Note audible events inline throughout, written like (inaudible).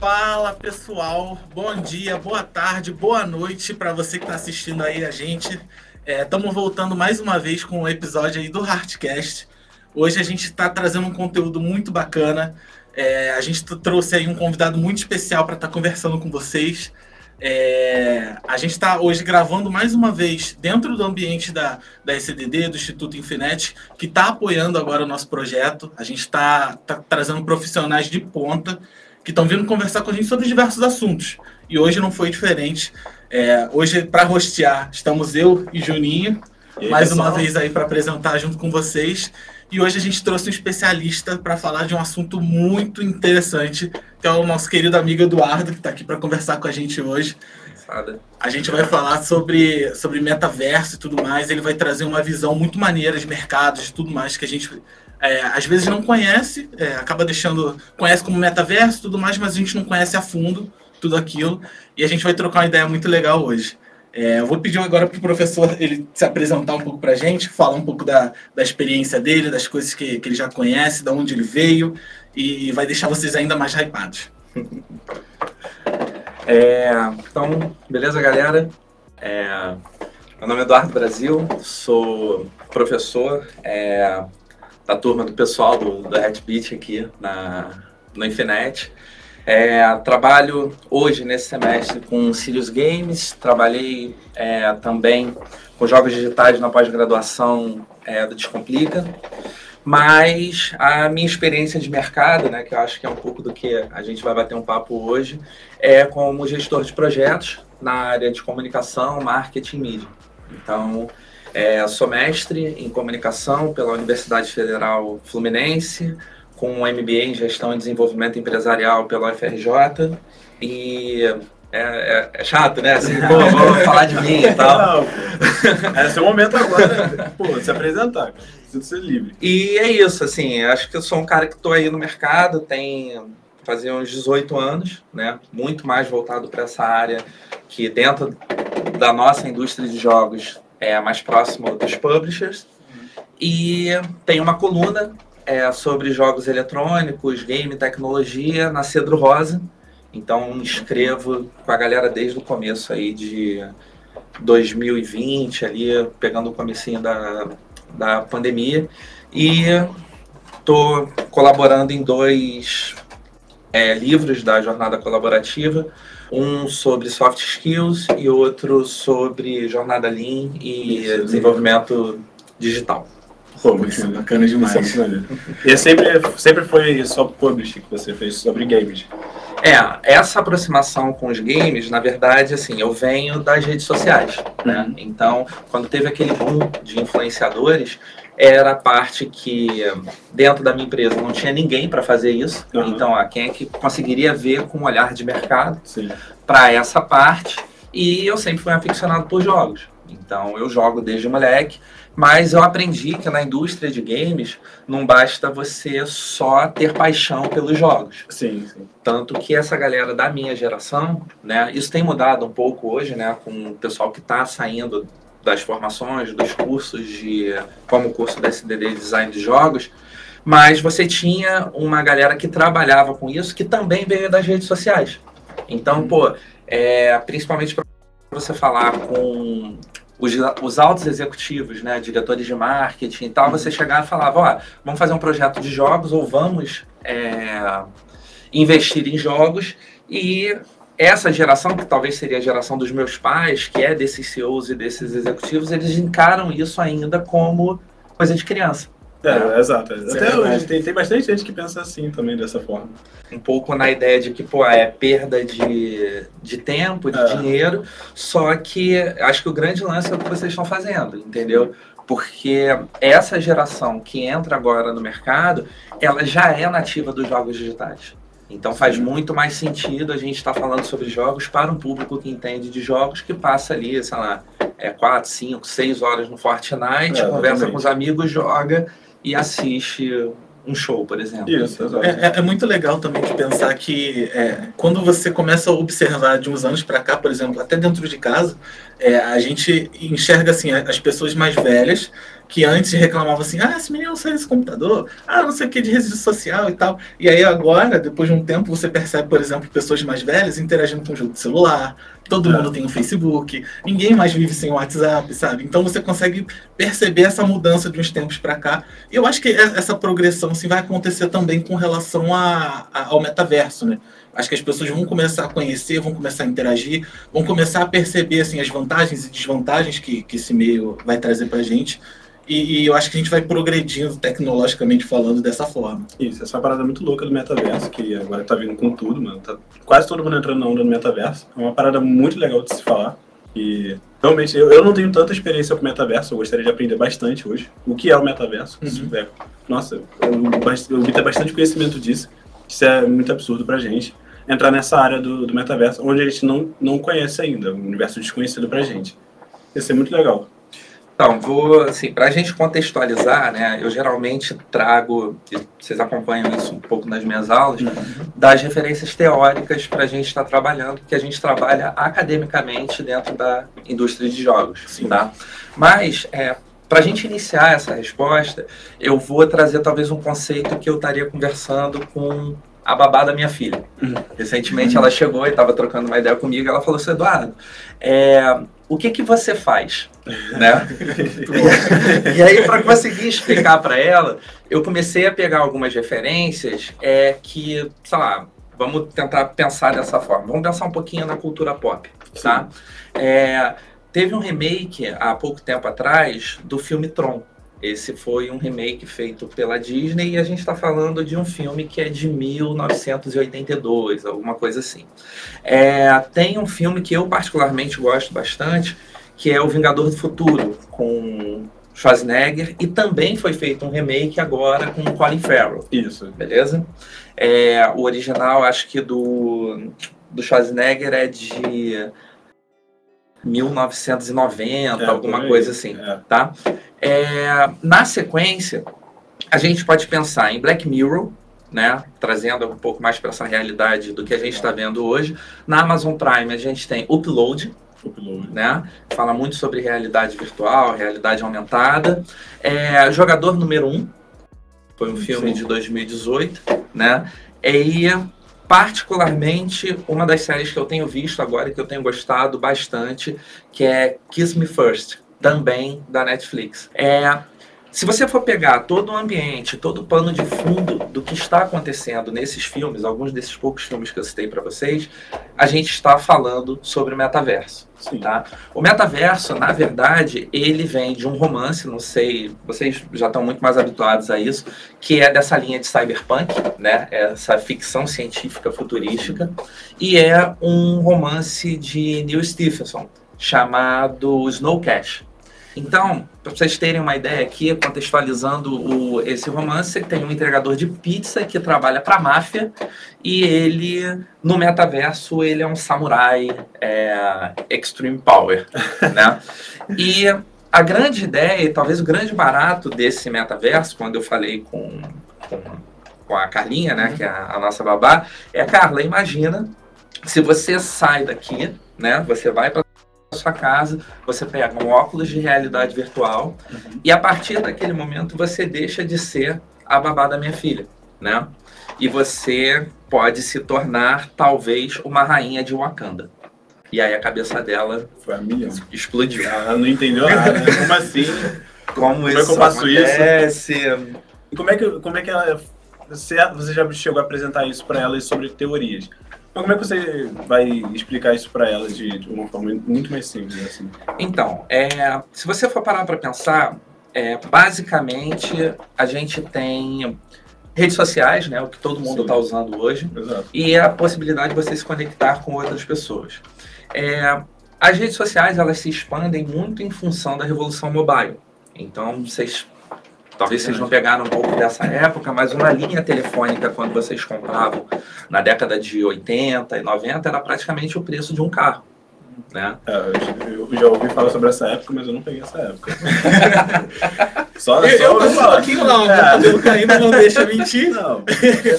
Fala pessoal, bom dia, boa tarde, boa noite para você que está assistindo aí a gente. Estamos é, voltando mais uma vez com um episódio aí do Heartcast. Hoje a gente está trazendo um conteúdo muito bacana. É, a gente trouxe aí um convidado muito especial para estar tá conversando com vocês. É, a gente está hoje gravando mais uma vez dentro do ambiente da, da SDD, do Instituto Infinet, que está apoiando agora o nosso projeto. A gente está tá trazendo profissionais de ponta que estão vindo conversar com a gente sobre diversos assuntos. E hoje não foi diferente. É, hoje, para rostear, estamos eu e Juninho, e mais pessoal? uma vez aí para apresentar junto com vocês. E hoje a gente trouxe um especialista para falar de um assunto muito interessante, que é o nosso querido amigo Eduardo, que está aqui para conversar com a gente hoje. A gente vai falar sobre, sobre metaverso e tudo mais. Ele vai trazer uma visão muito maneira de mercados e tudo mais que a gente é, às vezes não conhece, é, acaba deixando. Conhece como metaverso e tudo mais, mas a gente não conhece a fundo tudo aquilo. E a gente vai trocar uma ideia muito legal hoje. É, eu vou pedir agora para o professor ele se apresentar um pouco para a gente, falar um pouco da, da experiência dele, das coisas que, que ele já conhece, de onde ele veio, e vai deixar vocês ainda mais hypados. (laughs) É, então, beleza, galera? É, meu nome é Eduardo Brasil, sou professor, é, da turma do pessoal do, do Hatbeat aqui na, no Infinet. É, trabalho hoje, nesse semestre, com Sirius Games, trabalhei é, também com jogos digitais na pós-graduação é, do Descomplica, mas a minha experiência de mercado, né, que eu acho que é um pouco do que a gente vai bater um papo hoje, é como gestor de projetos na área de comunicação, marketing e mídia. Então, é, sou mestre em comunicação pela Universidade Federal Fluminense, com um MBA em gestão e desenvolvimento empresarial pela UFRJ. E é, é, é, chato, né? Assim, pô, vamos (laughs) falar de mim e tal. Não, é seu momento agora, né? pô, se apresentar, preciso ser livre. E é isso, assim, acho que eu sou um cara que estou aí no mercado, tem fazia uns 18 anos, né? Muito mais voltado para essa área que dentro da nossa indústria de jogos é mais próximo dos publishers. E tem uma coluna é, sobre jogos eletrônicos, game, tecnologia na Cedro Rosa. Então escrevo com a galera desde o começo aí de 2020, ali pegando o comecinho da, da pandemia. E estou colaborando em dois é, livros da jornada colaborativa um sobre soft skills e outro sobre jornada lean e Isso, desenvolvimento digital. Pô, muito bacana demais. (laughs) e sempre, sempre foi só publishing que você fez sobre games. É, essa aproximação com os games, na verdade, assim, eu venho das redes sociais, né? Uhum. Então, quando teve aquele boom de influenciadores, era a parte que dentro da minha empresa não tinha ninguém para fazer isso. Uhum. Então, a quem é que conseguiria ver com um olhar de mercado para essa parte? E eu sempre fui aficionado por jogos. Então, eu jogo desde moleque, mas eu aprendi que na indústria de games não basta você só ter paixão pelos jogos. Sim, sim. Tanto que essa galera da minha geração, né, isso tem mudado um pouco hoje, né, com o pessoal que está saindo das formações, dos cursos de como o curso da SDD Design de Jogos, mas você tinha uma galera que trabalhava com isso que também veio das redes sociais. Então, pô, é, principalmente para você falar com os, os altos executivos, né, diretores de marketing e tal, você chegava e falava, ó, vamos fazer um projeto de jogos ou vamos é, investir em jogos e essa geração, que talvez seria a geração dos meus pais, que é desses CEOs e desses executivos, eles encaram isso ainda como coisa de criança. É, é. exato. Até hoje tem, tem bastante gente que pensa assim também, dessa forma. Um pouco na ideia de que, pô, é perda de, de tempo, de é. dinheiro, só que acho que o grande lance é o que vocês estão fazendo, entendeu? Porque essa geração que entra agora no mercado, ela já é nativa dos jogos digitais. Então faz muito mais sentido a gente estar tá falando sobre jogos para um público que entende de jogos, que passa ali, sei lá, é 4, 5, 6 horas no Fortnite, é, conversa com os amigos, joga e assiste um show, por exemplo. Isso, é, é, é, muito legal também de pensar que é, quando você começa a observar de uns anos para cá, por exemplo, até dentro de casa, é, a gente enxerga assim as pessoas mais velhas que antes reclamava assim, ah, esse menino não sai desse computador, ah, não sei o que de rede social e tal. E aí agora, depois de um tempo, você percebe, por exemplo, pessoas mais velhas interagindo com o jogo de celular, todo é. mundo tem um Facebook, ninguém mais vive sem o WhatsApp, sabe? Então você consegue perceber essa mudança de uns tempos para cá. E eu acho que essa progressão assim, vai acontecer também com relação a, a, ao metaverso, né? Acho que as pessoas vão começar a conhecer, vão começar a interagir, vão começar a perceber assim, as vantagens e desvantagens que, que esse meio vai trazer para a gente. E, e, eu acho que a gente vai progredindo tecnologicamente falando dessa forma. Isso, essa é parada muito louca do metaverso, que agora tá vindo com tudo, mano. Tá quase todo mundo entrando na onda do metaverso. É uma parada muito legal de se falar. E realmente, eu, eu não tenho tanta experiência com metaverso, eu gostaria de aprender bastante hoje. O que é o metaverso? Uhum. É, nossa, eu, eu vi ter bastante conhecimento disso. Isso é muito absurdo pra gente. Entrar nessa área do, do metaverso, onde a gente não, não conhece ainda, um universo desconhecido pra gente. Ia ser muito legal. Então, vou, assim, para a gente contextualizar, né, eu geralmente trago, vocês acompanham isso um pouco nas minhas aulas, uhum. das referências teóricas para a gente estar tá trabalhando, que a gente trabalha academicamente dentro da indústria de jogos, Sim. tá? Mas, é, para a gente iniciar essa resposta, eu vou trazer talvez um conceito que eu estaria conversando com a babá da minha filha. Uhum. Recentemente ela chegou e estava trocando uma ideia comigo, ela falou assim, Eduardo, é, o que que você faz? né? (laughs) e aí, para conseguir explicar para ela, eu comecei a pegar algumas referências é, que, sei lá, vamos tentar pensar dessa forma. Vamos pensar um pouquinho na cultura pop, tá? É, teve um remake há pouco tempo atrás do filme Tron. Esse foi um remake feito pela Disney e a gente está falando de um filme que é de 1982, alguma coisa assim. É, tem um filme que eu particularmente gosto bastante, que é O Vingador do Futuro, com Schwarzenegger, e também foi feito um remake agora com Colin Farrell. Isso. Beleza? É, o original, acho que do, do Schwarzenegger é de 1990, é, alguma coisa assim, é. tá? É, na sequência, a gente pode pensar em Black Mirror, né, trazendo um pouco mais para essa realidade do que a gente está vendo hoje. Na Amazon Prime, a gente tem Upload, Upload. Né? Fala muito sobre realidade virtual, realidade aumentada. É, Jogador número 1, um, foi um filme Sim. de 2018, né? E particularmente uma das séries que eu tenho visto agora que eu tenho gostado bastante, que é Kiss Me First, também da Netflix. É, se você for pegar todo o ambiente, todo o pano de fundo do que está acontecendo nesses filmes, alguns desses poucos filmes que eu citei para vocês, a gente está falando sobre o metaverso. Sim. Tá? O metaverso, na verdade, ele vem de um romance, não sei, vocês já estão muito mais habituados a isso, que é dessa linha de cyberpunk, né? Essa ficção científica futurística, e é um romance de Neil Stephenson chamado Snow Cash. Então, para vocês terem uma ideia aqui, contextualizando o, esse romance, tem um entregador de pizza que trabalha para a máfia e ele, no metaverso, ele é um samurai é, extreme power, (laughs) né? E a grande ideia, e talvez o grande barato desse metaverso, quando eu falei com, com, com a Carlinha, né, que é a, a nossa babá, é, Carla, imagina se você sai daqui, né, você vai para sua casa, você pega um óculos de realidade virtual uhum. e a partir daquele momento você deixa de ser a babá da minha filha, né? E você pode se tornar talvez uma rainha de Wakanda. E aí a cabeça dela foi a milhão. Explodiu. Ela não entendeu nada. Né? (laughs) Como assim? Como, como isso é que eu faço acontece? isso? E como é que como é que ela você, você já chegou a apresentar isso para ela sobre teorias? Mas como é que você vai explicar isso para elas de, de, uma forma muito mais simples? Assim? Então, é, se você for parar para pensar, é, basicamente a gente tem redes sociais, né, o que todo mundo está usando hoje, Exato. e a possibilidade de você se conectar com outras pessoas. É, as redes sociais elas se expandem muito em função da revolução mobile. Então, vocês Talvez vocês não pegaram um pouco dessa época, mas uma linha telefônica, quando vocês compravam na década de 80 e 90, era praticamente o preço de um carro. Né? É, eu já ouvi falar sobre essa época, mas eu não peguei essa época. (laughs) só, eu, só eu ouvi falar. Um pouquinho lá, é. cabelo caindo não deixa mentir. Não.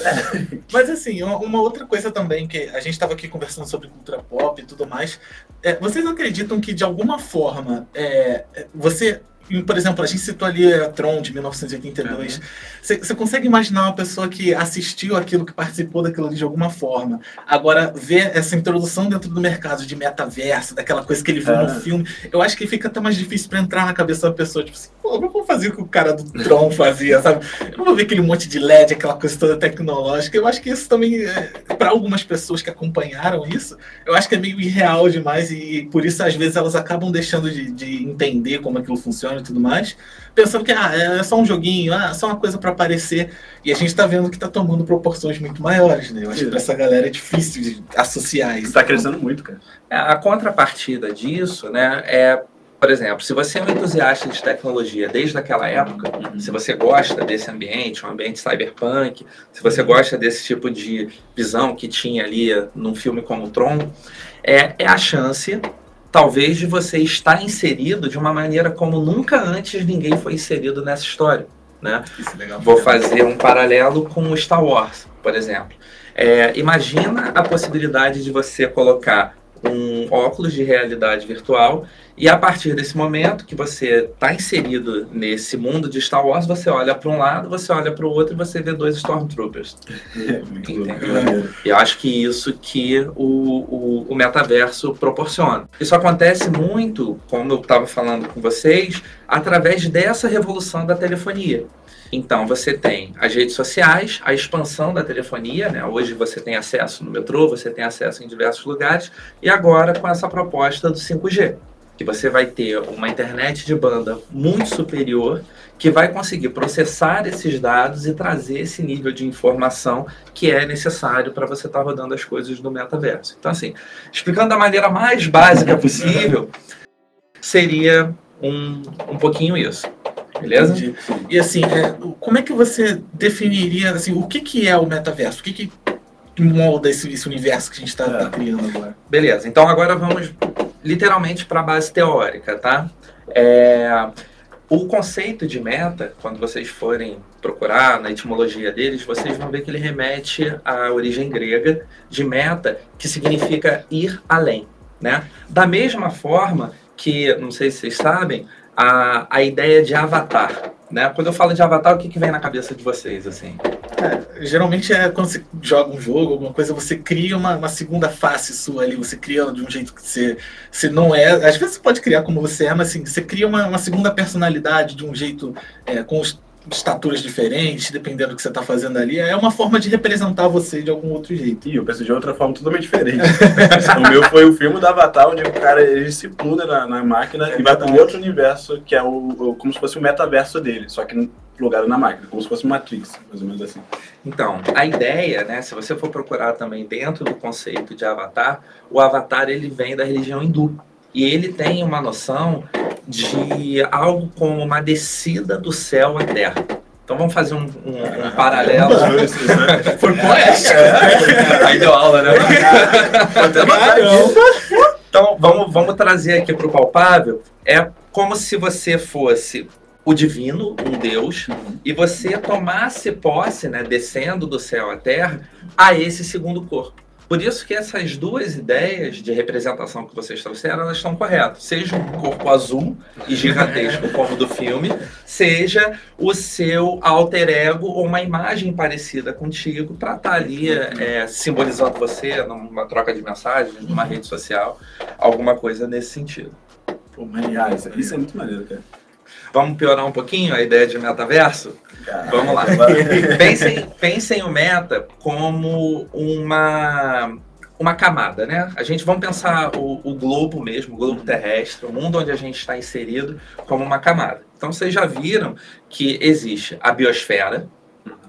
(laughs) mas assim, uma outra coisa também, que a gente estava aqui conversando sobre cultura pop e tudo mais, é, vocês acreditam que de alguma forma é, você por exemplo, a gente citou ali a Tron de 1982. Uhum. Você consegue imaginar uma pessoa que assistiu aquilo, que participou daquilo de alguma forma, agora ver essa introdução dentro do mercado de metaverso, daquela coisa que ele viu no é. filme, eu acho que fica até mais difícil para entrar na cabeça da pessoa, tipo assim, pô, eu vou fazer o que o cara do Tron fazia, sabe? Eu não vou ver aquele monte de LED, aquela coisa toda tecnológica. Eu acho que isso também, é, para algumas pessoas que acompanharam isso, eu acho que é meio irreal demais e por isso às vezes elas acabam deixando de, de entender como aquilo funciona e tudo mais, pensando que ah, é só um joguinho, ah, é só uma coisa para aparecer. E a gente está vendo que está tomando proporções muito maiores, né? Eu acho que para essa galera é difícil de associar isso. Está crescendo muito, cara. É, a contrapartida disso, né, é por exemplo, se você é um entusiasta de tecnologia desde aquela época, uhum. se você gosta desse ambiente, um ambiente cyberpunk, se você gosta desse tipo de visão que tinha ali num filme como Tron, é, é a chance, talvez, de você estar inserido de uma maneira como nunca antes ninguém foi inserido nessa história. Né? É Vou fazer um paralelo com o Star Wars, por exemplo. É, imagina a possibilidade de você colocar um óculos de realidade virtual e a partir desse momento que você está inserido nesse mundo de Star Wars, você olha para um lado, você olha para o outro e você vê dois Stormtroopers. É, Entendeu? E acho que isso que o, o, o metaverso proporciona. Isso acontece muito, como eu estava falando com vocês, através dessa revolução da telefonia. Então, você tem as redes sociais, a expansão da telefonia, né? Hoje você tem acesso no metrô, você tem acesso em diversos lugares, e agora com essa proposta do 5G que você vai ter uma internet de banda muito superior que vai conseguir processar esses dados e trazer esse nível de informação que é necessário para você estar tá rodando as coisas no metaverso. Então, assim, explicando da maneira mais básica possível, seria um, um pouquinho isso. Beleza? Entendi. E assim, é, como é que você definiria assim, o que, que é o metaverso? O que, que molda esse, esse universo que a gente está é. tá criando agora? Beleza, então agora vamos literalmente para a base teórica, tá? É, o conceito de meta, quando vocês forem procurar na etimologia deles, vocês vão ver que ele remete à origem grega de meta, que significa ir além, né? Da mesma forma que, não sei se vocês sabem, a, a ideia de avatar, né? Quando eu falo de avatar, o que, que vem na cabeça de vocês, assim? É, geralmente é quando você joga um jogo, alguma coisa, você cria uma, uma, segunda face sua ali, você cria de um jeito que você, você não é. Às vezes você pode criar como você é, mas assim, você cria uma, uma segunda personalidade de um jeito é, com os estaturas diferentes, dependendo do que você está fazendo ali, é uma forma de representar você de algum outro jeito. E eu penso de outra forma totalmente diferente. (laughs) o meu foi o filme do Avatar, onde o cara ele se pula na, na máquina é e vai para um outro universo, que é o, o, como se fosse o metaverso dele, só que plugado na máquina, como se fosse Matrix, mais ou menos assim. Então, a ideia, né, se você for procurar também dentro do conceito de Avatar, o Avatar ele vem da religião hindu. E ele tem uma noção de algo como uma descida do céu à terra. Então vamos fazer um, um, um paralelo. (laughs) Foi poético. É. Aí deu aula, né? Então vamos, vamos trazer aqui para o palpável. É como se você fosse o divino, um Deus, e você tomasse posse, né, descendo do céu à terra, a esse segundo corpo. Por isso que essas duas ideias de representação que vocês trouxeram, elas estão corretas. Seja um corpo azul e gigantesco, como do filme, seja o seu alter ego ou uma imagem parecida contigo para estar tá ali é, simbolizando você numa troca de mensagens, numa rede social, alguma coisa nesse sentido. Pô, isso é muito maneiro, cara. Vamos piorar um pouquinho a ideia de metaverso? Vamos lá. pensem, pensem o meta como uma, uma camada, né? A gente vamos pensar o, o globo mesmo, o globo terrestre, o mundo onde a gente está inserido, como uma camada. Então vocês já viram que existe a biosfera,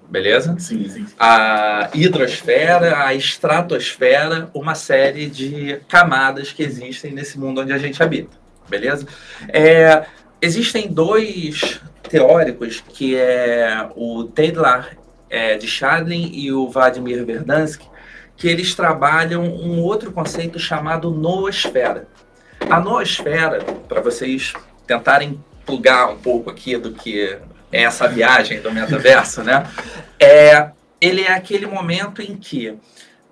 beleza? Sim, sim. A hidrosfera, a estratosfera, uma série de camadas que existem nesse mundo onde a gente habita, beleza? É, existem dois teóricos, que é o Taylor é, de Chadlin e o Vladimir Verdansky, que eles trabalham um outro conceito chamado noosfera. A noosfera, para vocês tentarem plugar um pouco aqui do que é essa viagem do metaverso, né? É, ele é aquele momento em que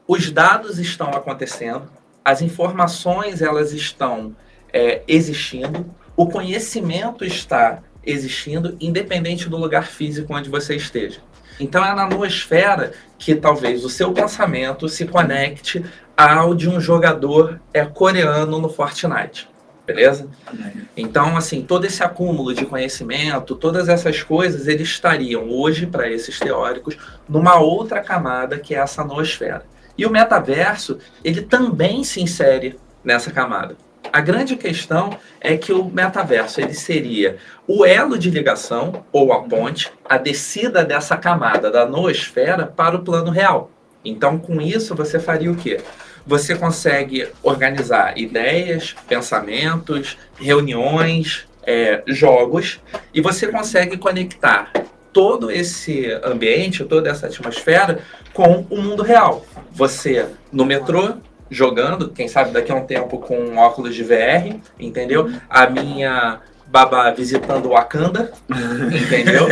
os dados estão acontecendo, as informações elas estão é, existindo, o conhecimento está existindo independente do lugar físico onde você esteja. Então é na noosfera que talvez o seu pensamento se conecte ao de um jogador é, coreano no Fortnite. Beleza? Então, assim, todo esse acúmulo de conhecimento, todas essas coisas, eles estariam hoje, para esses teóricos, numa outra camada que é essa noosfera. E o metaverso, ele também se insere nessa camada. A grande questão é que o metaverso ele seria o elo de ligação ou a ponte, a descida dessa camada da noosfera para o plano real. Então, com isso, você faria o quê? Você consegue organizar ideias, pensamentos, reuniões, é, jogos, e você consegue conectar todo esse ambiente, toda essa atmosfera com o mundo real. Você, no metrô, jogando, quem sabe daqui a um tempo com óculos de VR, entendeu? A minha babá visitando Wakanda, (laughs) entendeu?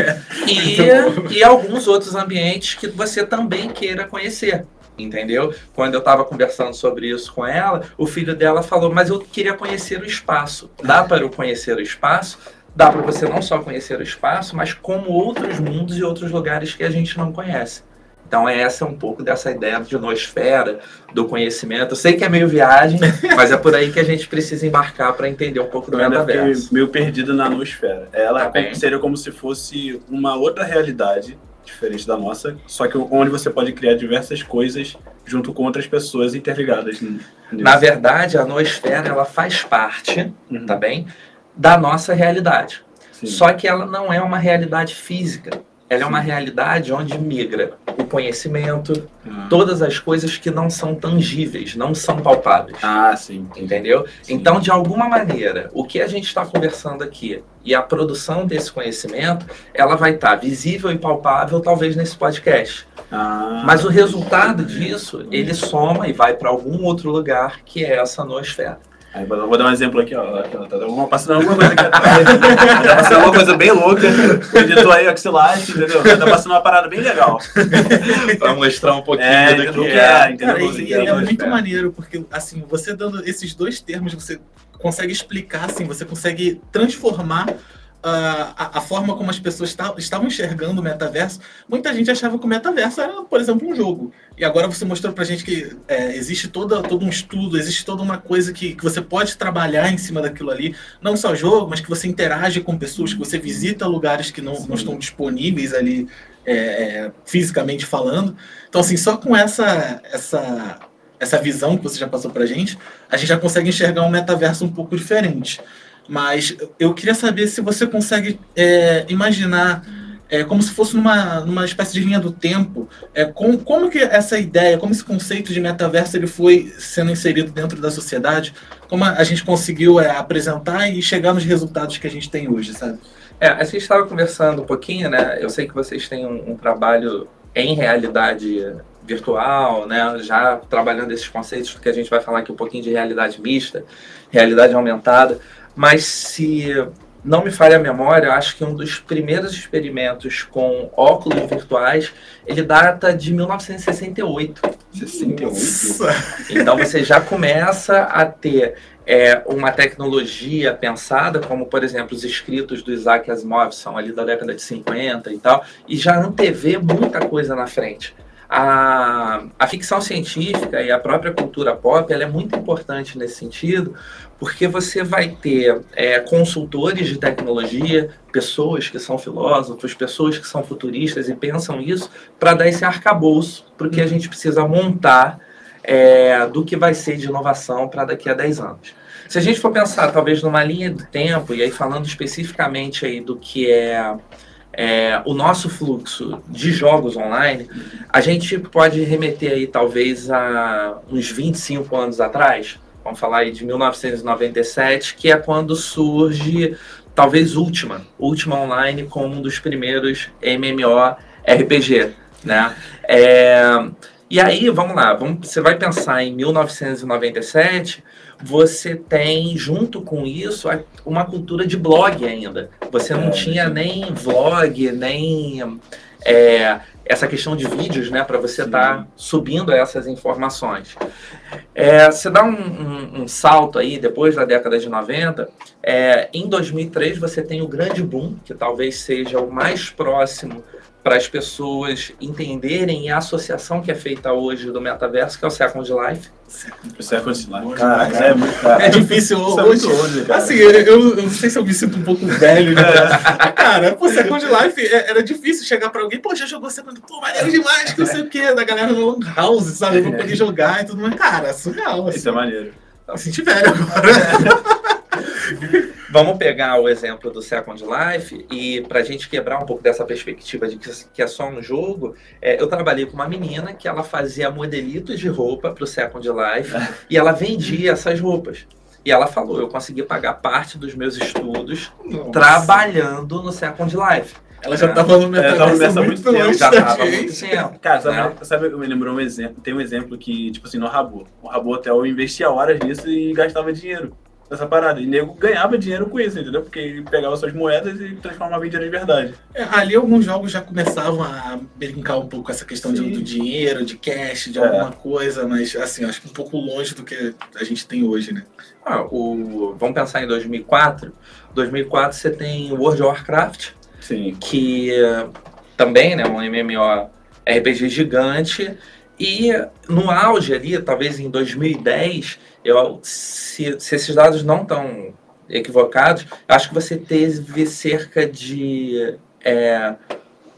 E, e alguns outros ambientes que você também queira conhecer. Entendeu? Quando eu estava conversando sobre isso com ela, o filho dela falou: Mas eu queria conhecer o espaço. Dá para eu conhecer o espaço? Dá para você não só conhecer o espaço, mas como outros mundos e outros lugares que a gente não conhece. Então, essa é um pouco dessa ideia de noosfera, do conhecimento. Eu sei que é meio viagem, (laughs) mas é por aí que a gente precisa embarcar para entender um pouco do eu metaverso. meio perdido na noosfera. Ela tá seria como se fosse uma outra realidade, diferente da nossa, só que onde você pode criar diversas coisas junto com outras pessoas interligadas. Na verdade, a noosfera ela faz parte, uhum. tá bem, da nossa realidade. Sim. Só que ela não é uma realidade física ela é uma realidade onde migra o conhecimento, ah. todas as coisas que não são tangíveis, não são palpáveis. Ah, sim. Entendeu? Sim. Então, de alguma maneira, o que a gente está conversando aqui e a produção desse conhecimento, ela vai estar tá visível e palpável, talvez, nesse podcast. Ah, Mas o resultado disso, ele soma e vai para algum outro lugar que é essa noosfera. Aí, vou dar um exemplo aqui, ó. Tá passando alguma coisa aqui (laughs) Tá passando alguma coisa bem louca. Editou aí axilar, entendeu? Tá passando uma parada bem legal. (laughs) pra mostrar um pouquinho é, do que, é. é entendeu? Cara, e, é, é muito maneiro, porque, assim, você dando esses dois termos, você consegue explicar, assim, você consegue transformar a, a, forma como as pessoas estavam enxergando o metaverso, muita gente achava que o metaverso era, por exemplo, um jogo. E agora você mostrou pra gente que é, existe toda, todo um estudo, existe toda uma coisa que, que você pode trabalhar em cima daquilo ali. Não só jogo, mas que você interage com pessoas, que você visita lugares que não, não estão disponíveis ali é, é, fisicamente falando. Então, assim, só com essa, essa, essa visão que você já passou pra gente, a gente já consegue enxergar um metaverso um pouco diferente. Mas eu queria saber se você consegue é, imaginar é, como se fosse numa, numa espécie de linha do tempo, é, com, como que essa ideia, como esse conceito de metaverso ele foi sendo inserido dentro da sociedade, como a, a gente conseguiu é, apresentar e chegar nos resultados que a gente tem hoje, sabe? É, a gente estava conversando um pouquinho, né? Eu sei que vocês têm um, um trabalho em realidade virtual, né? Já trabalhando esses conceitos, porque a gente vai falar aqui um pouquinho de realidade mista, realidade aumentada. Mas se não me falha a memória, acho que um dos primeiros experimentos com óculos virtuais, ele data de 1968. 68. Então você já começa a ter é, uma tecnologia pensada, como por exemplo os escritos do Isaac Asimov, são ali da década de 50 e tal, e já antevê muita coisa na frente. A, a ficção científica e a própria cultura pop ela é muito importante nesse sentido, porque você vai ter é, consultores de tecnologia, pessoas que são filósofos, pessoas que são futuristas e pensam isso, para dar esse arcabouço para o que a gente precisa montar é, do que vai ser de inovação para daqui a 10 anos. Se a gente for pensar, talvez, numa linha do tempo, e aí falando especificamente aí do que é, é, o nosso fluxo de jogos online, a gente pode remeter aí talvez a uns 25 anos atrás, vamos falar aí de 1997, que é quando surge, talvez, Ultima, Ultima Online como um dos primeiros MMORPG, né? É, e aí, vamos lá, vamos, você vai pensar em 1997, você tem, junto com isso, uma cultura de blog ainda. Você não é, tinha nem vlog, nem é, essa questão de vídeos, né, para você estar tá subindo essas informações. É, você dá um, um, um, salto aí, depois da década de 90, é, em 2003 você tem o grande boom, que talvez seja o mais próximo para as pessoas entenderem a associação que é feita hoje do metaverso, que é o Second Life. O Second Life. Caraca, é, muito, cara. é difícil Isso hoje. É muito cara. Assim, eu, eu, não sei se eu me sinto um pouco (laughs) velho, né? (laughs) cara, pô, Second Life é, era difícil chegar para alguém, pô, já jogou Second Pô, maneiro demais, que não sei o quê, da galera no Long House, sabe? Pra poder jogar e tudo mais. Cara, surreal. Assim. Isso é maneiro. Eu senti velho agora. (laughs) Vamos pegar o exemplo do Second Life e para a gente quebrar um pouco dessa perspectiva de que é só um jogo, é, eu trabalhei com uma menina que ela fazia modelitos de roupa para o Second Life (laughs) e ela vendia essas roupas. E ela falou, eu consegui pagar parte dos meus estudos Nossa. trabalhando no Second Life. Ela já estava no metaverso é, muito, muito tempo. Já estava muito tempo. Cara, sabe, né? sabe, me lembrou um exemplo, tem um exemplo que, tipo assim, no Rabo. O Rabo Hotel investia horas nisso e gastava dinheiro dessa parada. E nego ganhava dinheiro com isso, entendeu? Porque ele pegava suas moedas e transformava em dinheiro de verdade. É, ali alguns jogos já começavam a brincar um pouco com essa questão de, do dinheiro, de cash, de é. alguma coisa, mas assim, acho que um pouco longe do que a gente tem hoje, né? Ah, o, vamos pensar em 2004. 2004 você tem World of Warcraft, Sim. que também, né, um MMO RPG gigante. E no auge ali, talvez em 2010, eu, se, se esses dados não estão equivocados, acho que você teve cerca de é,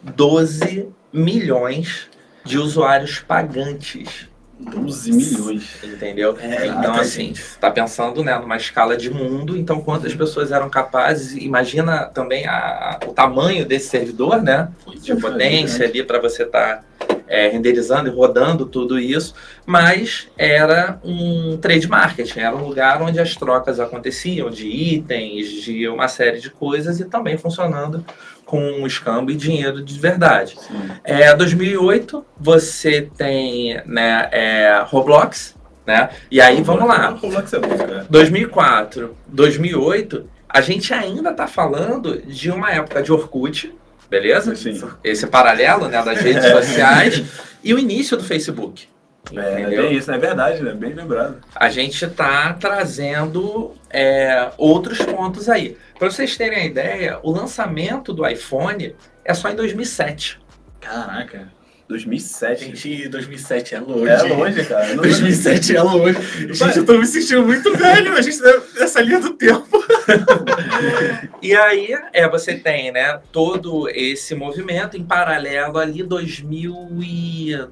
12 milhões de usuários pagantes 12 milhões. Entendeu? É, então, assim, está pensando né, numa escala de mundo, então quantas pessoas eram capazes, imagina também a, o tamanho desse servidor, né? De potência ali para você estar tá, é, renderizando e rodando tudo isso, mas era um trade marketing, era um lugar onde as trocas aconteciam de itens, de uma série de coisas e também funcionando com escambo e dinheiro de verdade. É, 2008 você tem né, é, Roblox, né? E aí vamos lá. Roblox é bom, cara. 2004, 2008, a gente ainda está falando de uma época de Orkut, beleza? Sim. Esse paralelo né, das redes (laughs) sociais e o início do Facebook. É, é bem isso, é verdade, né? Bem lembrado. A gente está trazendo é, outros pontos aí. Para vocês terem a ideia, o lançamento do iPhone é só em 2007. Caraca. 2007. Gente, 2007 é longe. É longe, cara. 2007 é longe. Gente, eu tô me sentindo muito velho, a gente nessa linha do tempo. (laughs) e aí, é, você tem, né, todo esse movimento em paralelo ali 2011,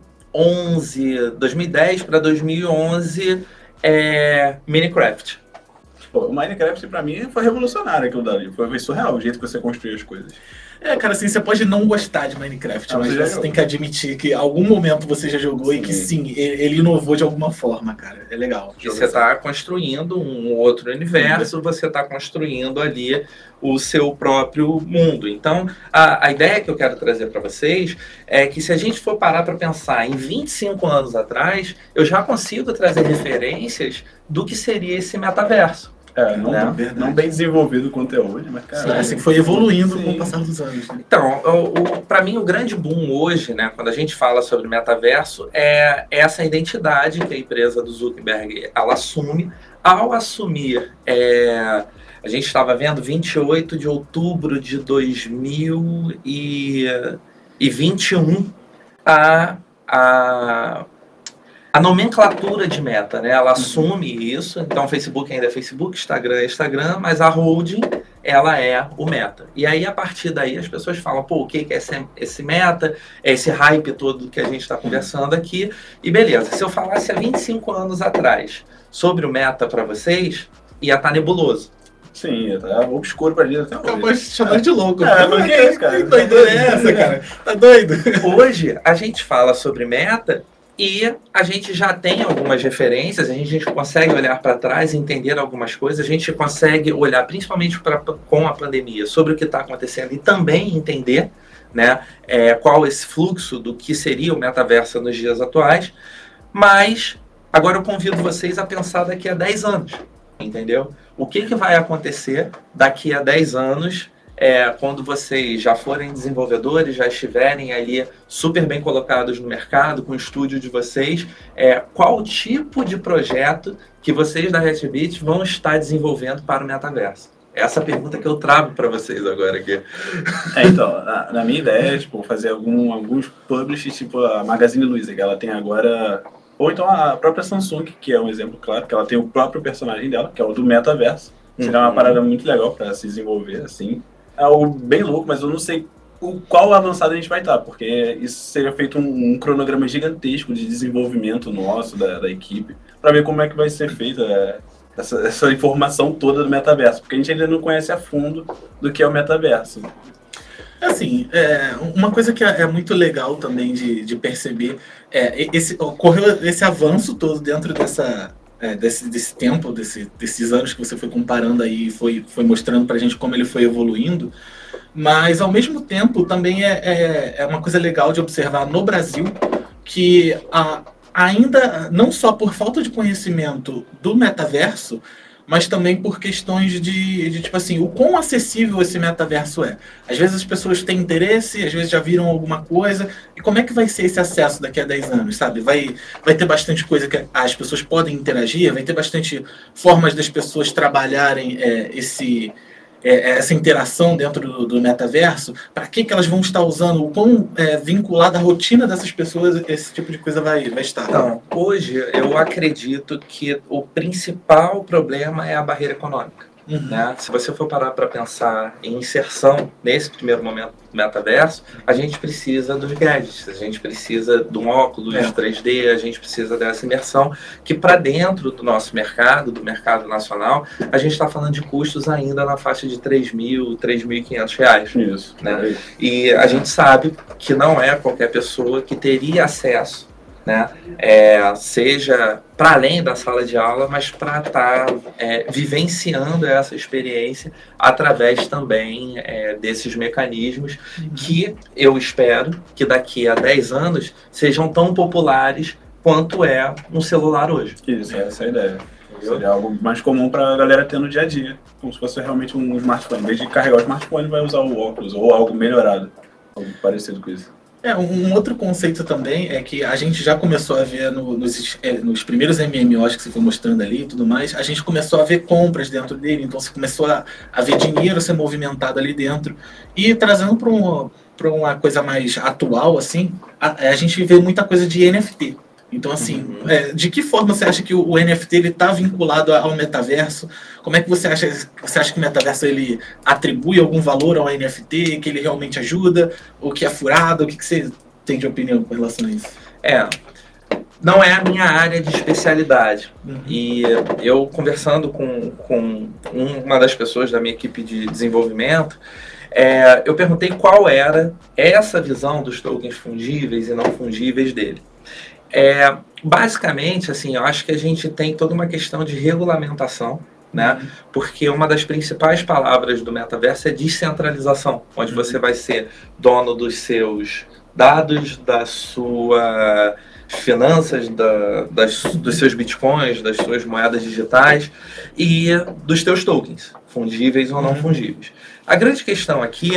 2010 para 2011, é, Minecraft. Pô, o Minecraft pra mim foi revolucionário aquilo dali. Foi surreal o jeito que você construiu as coisas. É, cara, assim, você pode não gostar de Minecraft, ah, mas você jogou. tem que admitir que algum momento você já jogou sim. e que sim, ele inovou de alguma forma, cara. É legal. E você está construindo um outro universo, você está construindo ali o seu próprio mundo. Então, a, a ideia que eu quero trazer para vocês é que se a gente for parar para pensar em 25 anos atrás, eu já consigo trazer referências do que seria esse metaverso. É, não, né? não, bem desenvolvido quanto é hoje, mas cara. Sim, assim, foi evoluindo Sim. com o passar dos anos. Né? Então, para mim, o grande boom hoje, né, quando a gente fala sobre metaverso, é essa identidade que a empresa do Zuckerberg ela assume. Ao assumir, é, a gente estava vendo 28 de outubro de 2021 a, a a nomenclatura de meta, né? Ela assume isso. Então, Facebook ainda é Facebook, Instagram é Instagram, mas a holding ela é o meta. E aí, a partir daí, as pessoas falam, pô, o que é esse, esse meta? É esse hype todo que a gente está conversando aqui. E beleza, se eu falasse há 25 anos atrás sobre o meta para vocês, ia estar tá nebuloso. Sim, tá obscuro pra gente até hoje. Acabou de chamar de louco. É, mas que é isso, cara? Que doideira é essa, cara? Tá doido? Hoje, a gente fala sobre meta e a gente já tem algumas referências, a gente, a gente consegue olhar para trás entender algumas coisas, a gente consegue olhar principalmente pra, com a pandemia sobre o que está acontecendo e também entender né, é, qual esse fluxo do que seria o metaverso nos dias atuais. Mas agora eu convido vocês a pensar daqui a 10 anos, entendeu? O que, que vai acontecer daqui a 10 anos é, quando vocês já forem desenvolvedores, já estiverem ali super bem colocados no mercado, com o estúdio de vocês, é, qual tipo de projeto que vocês da RedBit vão estar desenvolvendo para o metaverso? Essa é pergunta que eu trago para vocês agora aqui. É, então, na, na, minha ideia tipo, fazer algum, alguns publishers, tipo a Magazine Luiza, que ela tem agora. Ou então a própria Samsung, que é um exemplo claro, que ela tem o próprio personagem dela, que é o do metaverso. Seria uma uhum. parada muito legal para se desenvolver, assim. É algo bem louco, mas eu não sei o qual avançado a gente vai estar, porque isso seria feito um, um cronograma gigantesco de desenvolvimento nosso, da, da equipe, para ver como é que vai ser feita é, essa, essa informação toda do metaverso, porque a gente ainda não conhece a fundo do que é o metaverso. Assim, é, uma coisa que é, é muito legal também de, de perceber é esse ocorreu esse avanço todo dentro dessa é, desse, desse tempo, desse, desses anos que você foi comparando aí, foi, foi mostrando para a gente como ele foi evoluindo, mas ao mesmo tempo também é, é, é uma coisa legal de observar no Brasil que a, ainda, não só por falta de conhecimento do metaverso, mas também por questões de, de, tipo assim, o quão acessível esse metaverso é. Às vezes as pessoas têm interesse, às vezes já viram alguma coisa, e como é que vai ser esse acesso daqui a 10 anos, sabe? Vai, vai ter bastante coisa que as pessoas podem interagir, vai ter bastante formas das pessoas trabalharem é, esse é, é, essa interação dentro do, do metaverso, para que, que elas vão estar usando, o quão é, vinculada a rotina dessas pessoas esse tipo de coisa vai, vai estar. Então, hoje eu acredito que o principal problema é a barreira econômica. Uhum. Né? Se você for parar para pensar em inserção nesse primeiro momento do metaverso, a gente precisa dos gadgets, a gente precisa de um óculos é. 3D, a gente precisa dessa imersão que para dentro do nosso mercado, do mercado nacional, a gente está falando de custos ainda na faixa de 3 mil, 3.500 reais. Isso. Né? E a gente sabe que não é qualquer pessoa que teria acesso né? É, seja para além da sala de aula, mas para estar tá, é, vivenciando essa experiência através também é, desses mecanismos que eu espero que daqui a 10 anos sejam tão populares quanto é um celular hoje. Isso, essa é a ideia. Seria algo mais comum para a galera ter no dia a dia, como se fosse realmente um smartphone. Desde carregar o smartphone, vai usar o óculos ou algo melhorado, algo parecido com isso. É, um outro conceito também é que a gente já começou a ver no, nos, é, nos, primeiros MMOs que você foi mostrando ali e tudo mais, a gente começou a ver compras dentro dele, então você começou a, a ver dinheiro ser movimentado ali dentro. E trazendo para um, uma coisa mais atual, assim, a, a gente vê muita coisa de NFT. Então, assim, uhum. é, de que forma você acha que o, o NFT está vinculado ao metaverso? Como é que você acha, você acha que o metaverso ele atribui algum valor ao NFT, que ele realmente ajuda, ou que é furado? O que, que você tem de opinião com relação a isso? É, não é a minha área de especialidade. Uhum. E eu, conversando com, com uma das pessoas da minha equipe de desenvolvimento, é, eu perguntei qual era essa visão dos tokens fungíveis e não fungíveis dele. É, basicamente, assim, eu acho que a gente tem toda uma questão de regulamentação, né? Uhum. Porque uma das principais palavras do metaverso é descentralização, onde uhum. você vai ser dono dos seus dados, da sua finanças, da, das, dos seus bitcoins, das suas moedas digitais e dos teus tokens, fungíveis ou não uhum. fungíveis. A grande questão aqui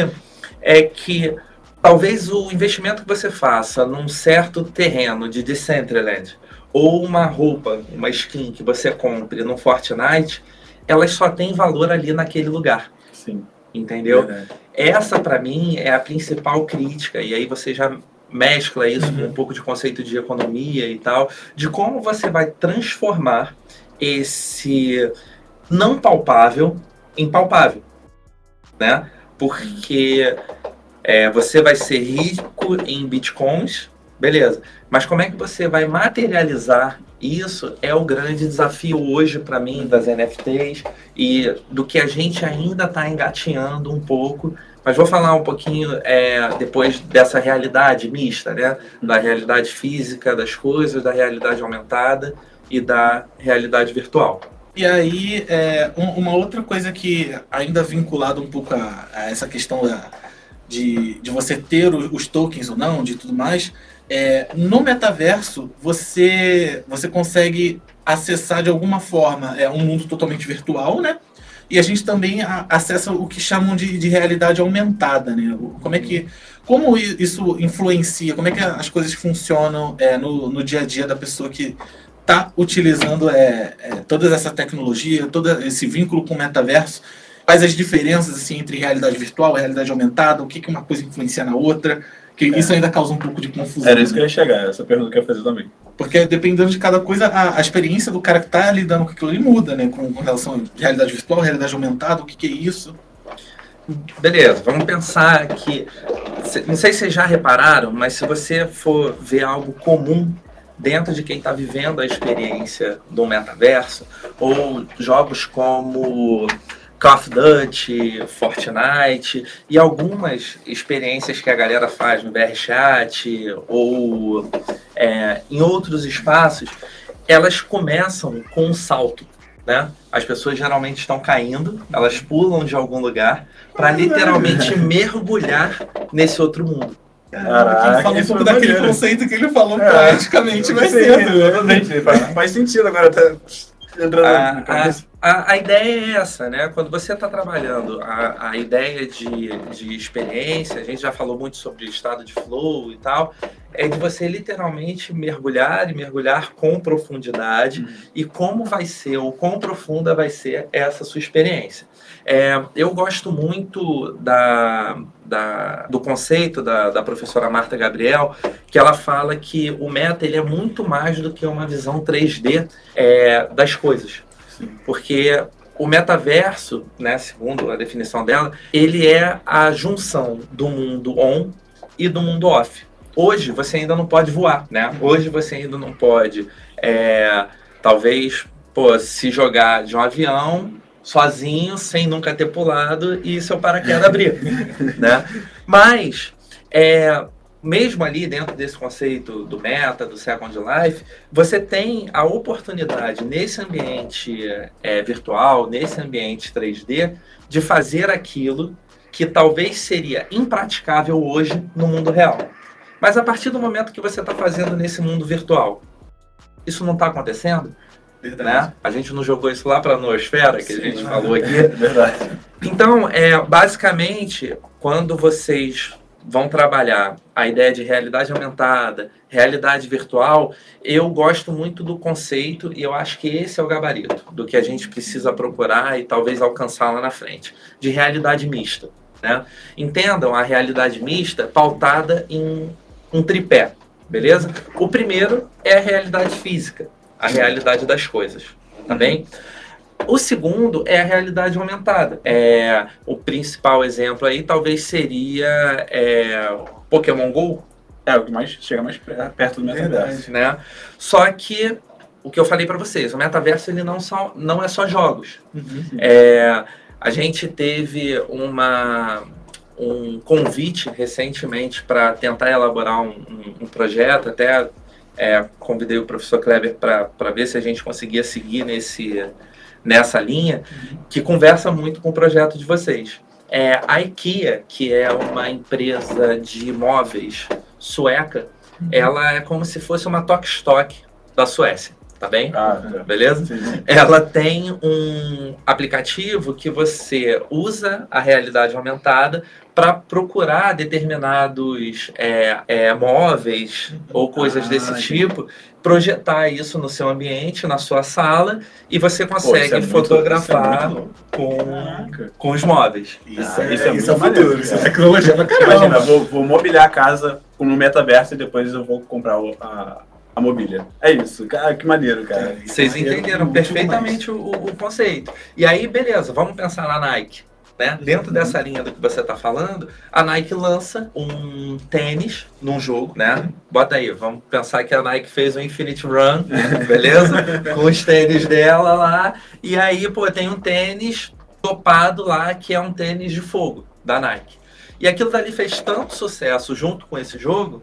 é que talvez o investimento que você faça num certo terreno de Decentraland ou uma roupa, uma skin que você compre no Fortnite, elas só têm valor ali naquele lugar. Sim. Entendeu? Verdade. Essa, para mim, é a principal crítica. E aí você já mescla isso uhum. com um pouco de conceito de economia e tal, de como você vai transformar esse não palpável em palpável, né? Porque é, você vai ser rico em bitcoins, beleza. Mas como é que você vai materializar isso? É o grande desafio hoje para mim das NFTs e do que a gente ainda está engatinhando um pouco. Mas vou falar um pouquinho é, depois dessa realidade mista, né? Da realidade física das coisas, da realidade aumentada e da realidade virtual. E aí, é, uma outra coisa que ainda vinculado um pouco a, a essa questão da, de, de você ter os tokens ou não, de tudo mais, é, no metaverso você, você consegue acessar de alguma forma é um mundo totalmente virtual, né? e a gente também a, acessa o que chamam de, de realidade aumentada, né? Como é que como isso influencia, como é que as coisas funcionam é, no, no dia a dia da pessoa que está utilizando é, é, toda essa tecnologia, todo esse vínculo com o metaverso, quais as diferenças assim, entre realidade virtual e realidade aumentada, o que, que uma coisa influencia na outra, que é. isso ainda causa um pouco de confusão. Era isso né? que eu ia chegar, essa pergunta que eu ia fazer também. Porque dependendo de cada coisa, a, a experiência do cara que está lidando com aquilo ali muda, né? Com, com relação a realidade virtual, realidade aumentada, o que, que é isso. Beleza, vamos pensar que. Não sei se vocês já repararam, mas se você for ver algo comum dentro de quem está vivendo a experiência do metaverso, ou jogos como Call of Duty, Fortnite e algumas experiências que a galera faz no VRChat ou é, em outros espaços, elas começam com um salto. Né? As pessoas geralmente estão caindo, elas pulam de algum lugar para literalmente mergulhar nesse outro mundo. Caraca, fala um pouco daquele maneiro. conceito que ele falou é, praticamente ser. Exatamente, faz, faz sentido agora. Tá entrando a, na cabeça. A, a, ideia é essa, né? Quando você está trabalhando a, a ideia de, de experiência, a gente já falou muito sobre estado de flow e tal, é de você literalmente mergulhar e mergulhar com profundidade uhum. e como vai ser, ou quão profunda vai ser essa sua experiência. É, eu gosto muito da, da, do conceito da, da professora Marta Gabriel, que ela fala que o meta ele é muito mais do que uma visão 3D é, das coisas. Porque o metaverso, né, segundo a definição dela, ele é a junção do mundo on e do mundo off. Hoje você ainda não pode voar, né? Hoje você ainda não pode, é, talvez, pô, se jogar de um avião sozinho, sem nunca ter pulado e seu paraquedas abrir, (laughs) né? Mas, é, mesmo ali dentro desse conceito do meta, do Second Life, você tem a oportunidade nesse ambiente é, virtual, nesse ambiente 3D, de fazer aquilo que talvez seria impraticável hoje no mundo real. Mas a partir do momento que você está fazendo nesse mundo virtual, isso não está acontecendo, né? A gente não jogou isso lá para a noosfera, que Sim, a gente falou aqui. (laughs) Verdade. Então, é, basicamente, quando vocês vão trabalhar a ideia de realidade aumentada, realidade virtual, eu gosto muito do conceito e eu acho que esse é o gabarito do que a gente precisa procurar e talvez alcançar lá na frente, de realidade mista. Né? Entendam a realidade mista pautada em um tripé, beleza? O primeiro é a realidade física, a realidade das coisas, tá bem? O segundo é a realidade aumentada. É, o principal exemplo aí talvez seria é, Pokémon GO. É, o que mais chega mais perto do metaverso. Né? Só que o que eu falei para vocês, o metaverso ele não, só, não é só jogos. Uhum. É, a gente teve uma, um convite recentemente para tentar elaborar um, um, um projeto, até é, convidei o professor Kleber para ver se a gente conseguia seguir nesse, nessa linha, que conversa muito com o projeto de vocês. É, a IKEA, que é uma empresa de móveis sueca, uhum. ela é como se fosse uma Tok Stock da Suécia tá bem? Ah, é. Beleza? Sim, sim. Ela tem um aplicativo que você usa a realidade aumentada para procurar determinados é, é, móveis ou coisas ah, desse tipo, projetar isso no seu ambiente, na sua sala, e você consegue Pô, é fotografar muito, é com, com os móveis. Isso, é, isso é, isso é futuro, isso é tecnologia pra caramba. Imagina, vou, vou mobiliar a casa no metaverso e depois eu vou comprar a, a mobília. É isso. Cara, que maneiro, cara. Vocês entenderam perfeitamente o, o, conceito. E aí, beleza, vamos pensar na Nike. Né? Dentro uhum. dessa linha do que você está falando, a Nike lança um tênis num jogo, né? Bota aí, vamos pensar que a Nike fez o Infinite Run, (laughs) beleza? Com os tênis dela lá. E aí, pô, tem um tênis topado lá que é um tênis de fogo da Nike. E aquilo dali fez tanto sucesso junto com esse jogo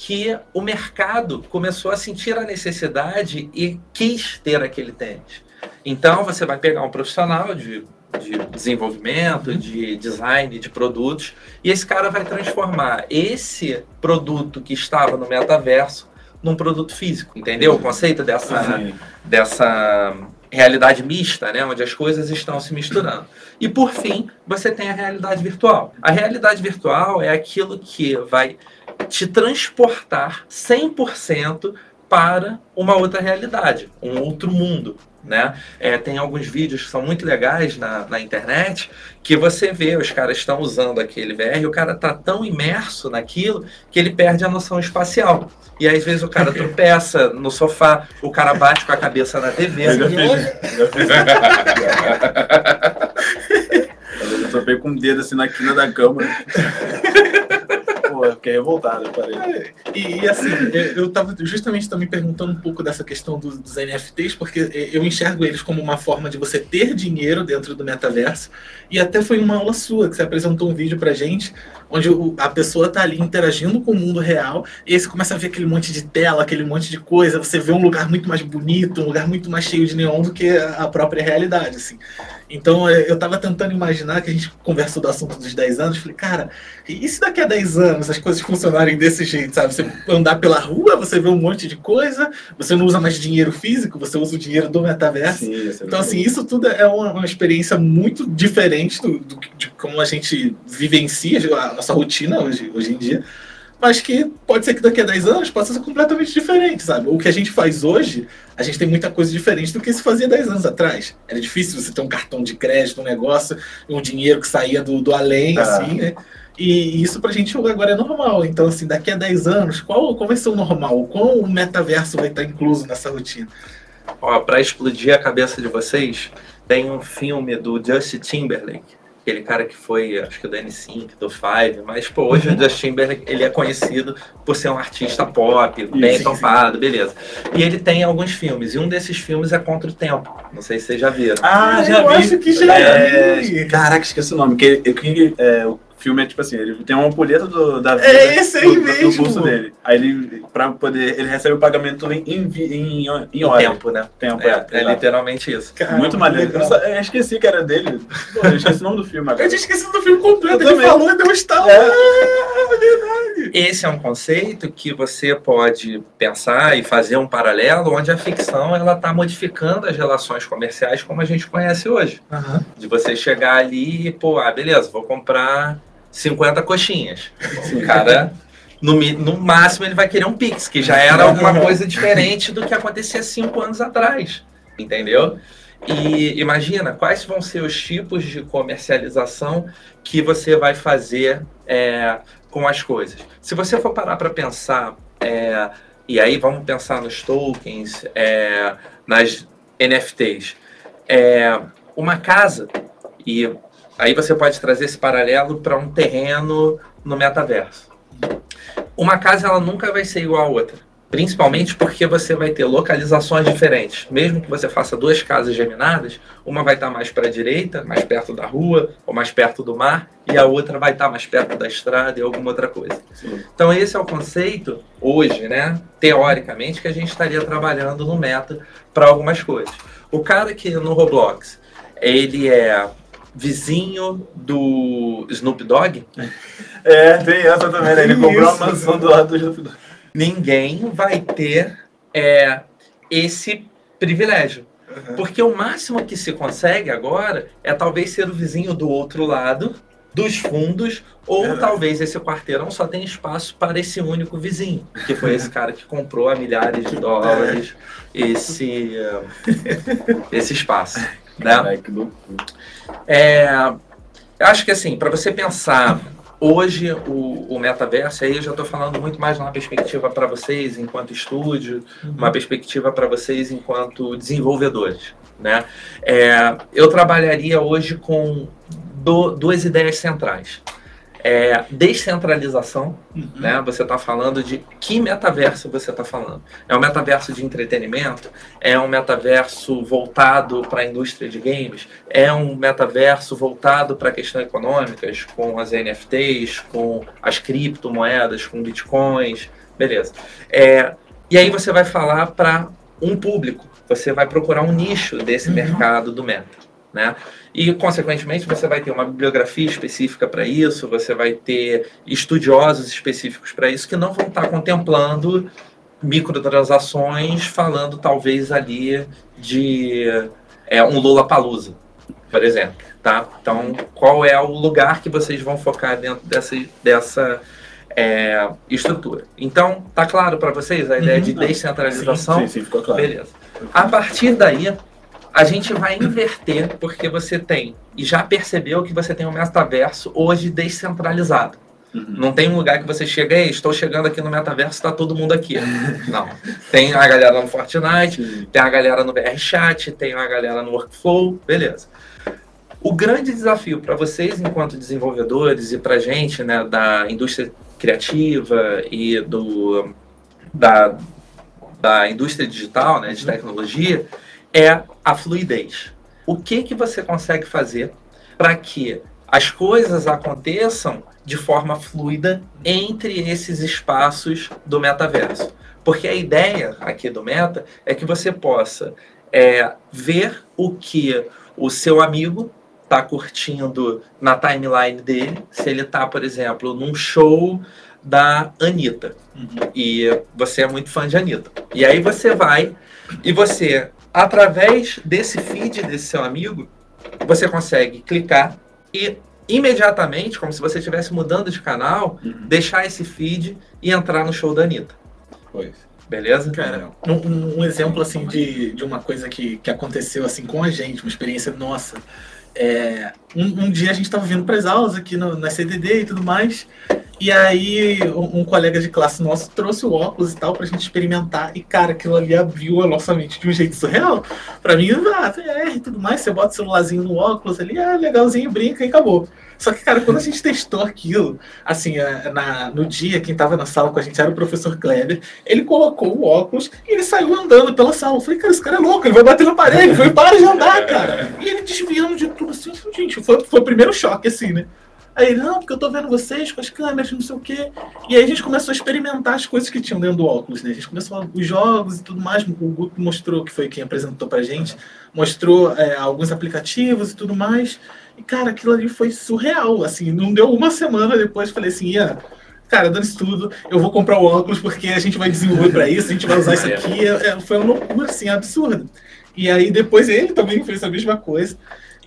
que o mercado começou a sentir a necessidade e quis ter aquele tênis. Então, você vai pegar um profissional de, de desenvolvimento, de design de produtos, e esse cara vai transformar esse produto que estava no metaverso num produto físico. Entendeu o conceito dessa, dessa realidade mista, né, onde as coisas estão se misturando. E por fim, você tem a realidade virtual. A realidade virtual é aquilo que vai te transportar 100% para uma outra realidade, um outro mundo. Né? É, tem alguns vídeos que são muito legais na, na internet que você vê, os caras estão usando aquele VR e o cara está tão imerso naquilo que ele perde a noção espacial. E às vezes o cara (laughs) tropeça no sofá, o cara bate com a cabeça na TV. Eu já fiz, já fiz. (laughs) Eu tropei com o dedo assim na quina da cama. (laughs) Pô, fiquei revoltado, parei. E, e, assim, eu estava justamente também perguntando um pouco dessa questão dos, dos NFTs, porque eu enxergo eles como uma forma de você ter dinheiro dentro do metaverso. E até foi uma aula sua que você apresentou um vídeo pra gente, onde o, a pessoa tá ali interagindo com o mundo real, e aí você começa a ver aquele monte de tela, aquele monte de coisa, você vê um lugar muito mais bonito, um lugar muito mais cheio de neon do que a própria realidade, assim. Então eu estava tentando imaginar que a gente conversou do assunto dos 10 anos, falei, cara, e se daqui a 10 anos as coisas funcionarem desse jeito, sabe? Você andar pela rua, você vê um monte de coisa, você não usa mais dinheiro físico, você usa o dinheiro do metaverso. Sim, então, assim, isso tudo é uma, uma experiência muito diferente do, do, de como a gente vivencia nossa rotina hoje, hoje em dia mas que pode ser que daqui a 10 anos possa ser completamente diferente, sabe? O que a gente faz hoje, a gente tem muita coisa diferente do que se fazia 10 anos atrás. Era difícil você ter um cartão de crédito, um negócio, um dinheiro que saía do, do além, ah. assim, né? E isso pra gente agora é normal. Então, assim, daqui a 10 anos, qual, qual vai ser o normal? Qual o metaverso vai estar incluso nessa rotina? Ó, pra explodir a cabeça de vocês, tem um filme do Justin Timberlake aquele cara que foi, acho que do N5, do Five, mas pô, hoje uhum. o Justin Timberlake, ele é conhecido por ser um artista pop, bem topado, beleza. E ele tem alguns filmes, e um desses filmes é Contra o Tempo. Não sei se vocês já viram. Ah, já eu vi. acho que já é... vi. Caraca, esqueci o nome. Que, que, é, o filme é tipo assim, ele tem uma ampulheta do, da vida é esse aí do, mesmo. do bolso dele. Aí ele, pra poder, ele recebe o pagamento em, em, em, em hora. tempo, né? Tempo, é, é, é literalmente isso. Caramba, Muito maneiro. Eu, eu, esqueci que era dele. Pô, eu esqueci o nome do filme agora. Eu tinha esquecido do filme completo. Eu ele também. falou e deu um estalo. É. é verdade. Esse é um conceito que você pode pensar e fazer um paralelo onde a ficção ela está modificando as relações comerciais como a gente conhece hoje. Uhum. De você chegar ali e, pô, ah, beleza, vou comprar 50 coxinhas. O cara, no, no máximo, ele vai querer um Pix, que já era alguma coisa diferente do que acontecia cinco anos atrás. Entendeu? E imagina quais vão ser os tipos de comercialização que você vai fazer é, com as coisas. Se você for parar para pensar, é, e aí vamos pensar nos tokens, é, nas NFTs, é, uma casa, e Aí você pode trazer esse paralelo para um terreno no metaverso. Uma casa ela nunca vai ser igual a outra, principalmente porque você vai ter localizações diferentes. Mesmo que você faça duas casas geminadas, uma vai estar mais para a direita, mais perto da rua ou mais perto do mar, e a outra vai estar mais perto da estrada e alguma outra coisa. Sim. Então esse é o conceito hoje, né? Teoricamente que a gente estaria trabalhando no meta para algumas coisas. O cara que no Roblox ele é vizinho do Snoop Dogg. É, tem essa também, né? Ele Isso. comprou uma mansão do lado do Snoop Dogg. Ninguém vai ter é, esse privilégio. Uhum. Porque o máximo que se consegue agora é talvez ser o vizinho do outro lado, dos fundos, ou talvez esse quarteirão só tenha espaço para esse único vizinho, que foi esse cara que comprou a milhares de (laughs) dólares é. esse, (laughs) esse espaço. Né? Que loucura. É, acho que assim, para você pensar hoje o, o metaverso, aí eu já estou falando muito mais numa perspectiva para vocês enquanto estúdio, uhum. uma perspectiva para vocês enquanto desenvolvedores. Né? É, eu trabalharia hoje com do, duas ideias centrais é, descentralização, uhum. né? Você está falando de que metaverso você está falando? É um metaverso de entretenimento? É um metaverso voltado para a indústria de games? É um metaverso voltado para questões econômicas, com as NFTs, com as criptomoedas, com bitcoins, beleza? É, e aí você vai falar para um público, você vai procurar um nicho desse uhum. mercado do meta. Né? E, consequentemente, você vai ter uma bibliografia específica para isso, você vai ter estudiosos específicos para isso que não vão estar contemplando microtransações, falando talvez ali de é um Lollapalooza, por exemplo, tá? Então, qual é o lugar que vocês vão focar dentro dessa, dessa é, estrutura? Então, tá claro para vocês a ideia Uhum. de descentralização? Sim, sim, ficou claro. Beleza. A partir daí, a gente vai inverter, porque você tem, e já percebeu que você tem um metaverso hoje descentralizado. Uhum. Não tem um lugar que você chega, ei, estou chegando aqui no metaverso, está todo mundo aqui. (laughs) Não. Tem a galera no Fortnite, Sim. tem a galera no VR Chat, tem a galera no Workflow, beleza. O grande desafio para vocês, enquanto desenvolvedores, e para gente, né, da indústria criativa e do, da, da indústria digital, né, de tecnologia, é a fluidez. O que, que você consegue fazer para que as coisas aconteçam de forma fluida entre esses espaços do metaverso? Porque a ideia aqui do Meta é que você possa é, ver o que o seu amigo está curtindo na timeline dele, se ele está, por exemplo, num show da Anitta Uhum. e você é muito fã de Anitta. E aí você vai e você, através desse feed desse seu amigo, você consegue clicar e imediatamente, como se você estivesse mudando de canal, Uhum. deixar esse feed e entrar no show da Anitta. Pois. Beleza? Cara, um, um- exemplo assim de, de uma coisa que, que aconteceu assim com a gente, uma experiência nossa. É, um, um dia a gente estava vindo para as aulas aqui no, na CDD e tudo mais, e aí um, um colega de classe nosso trouxe o óculos e tal pra gente experimentar, e cara, aquilo ali abriu a nossa mente de um jeito surreal. Pra mim, ah, VR e tudo mais, você bota o celularzinho no óculos ali, ah, legalzinho, brinca e acabou. Só que, cara, quando a gente testou aquilo, assim, é, na, no dia, quem tava na sala com a gente era o professor Kleber, ele colocou o óculos e ele saiu andando pela sala. Eu falei, cara, esse cara é louco, ele vai bater na parede, foi para de andar, cara. E ele desviando de tudo assim, gente, foi, foi o primeiro choque, assim, né? Aí ele, não, porque eu tô vendo vocês com as câmeras, não sei o quê. E aí a gente começou a experimentar as coisas que tinham dentro do óculos, né? A gente começou a, os jogos e tudo mais. O Guto mostrou, que foi quem apresentou pra gente, mostrou é, alguns aplicativos e tudo mais. E, cara, aquilo ali foi surreal, assim. Não deu uma semana depois, falei assim, Ian, cara, dando isso tudo, eu vou comprar o óculos porque a gente vai desenvolver pra isso, a gente vai usar isso aqui. É, é, foi uma loucura, assim, absurda. E aí depois ele também fez a mesma coisa.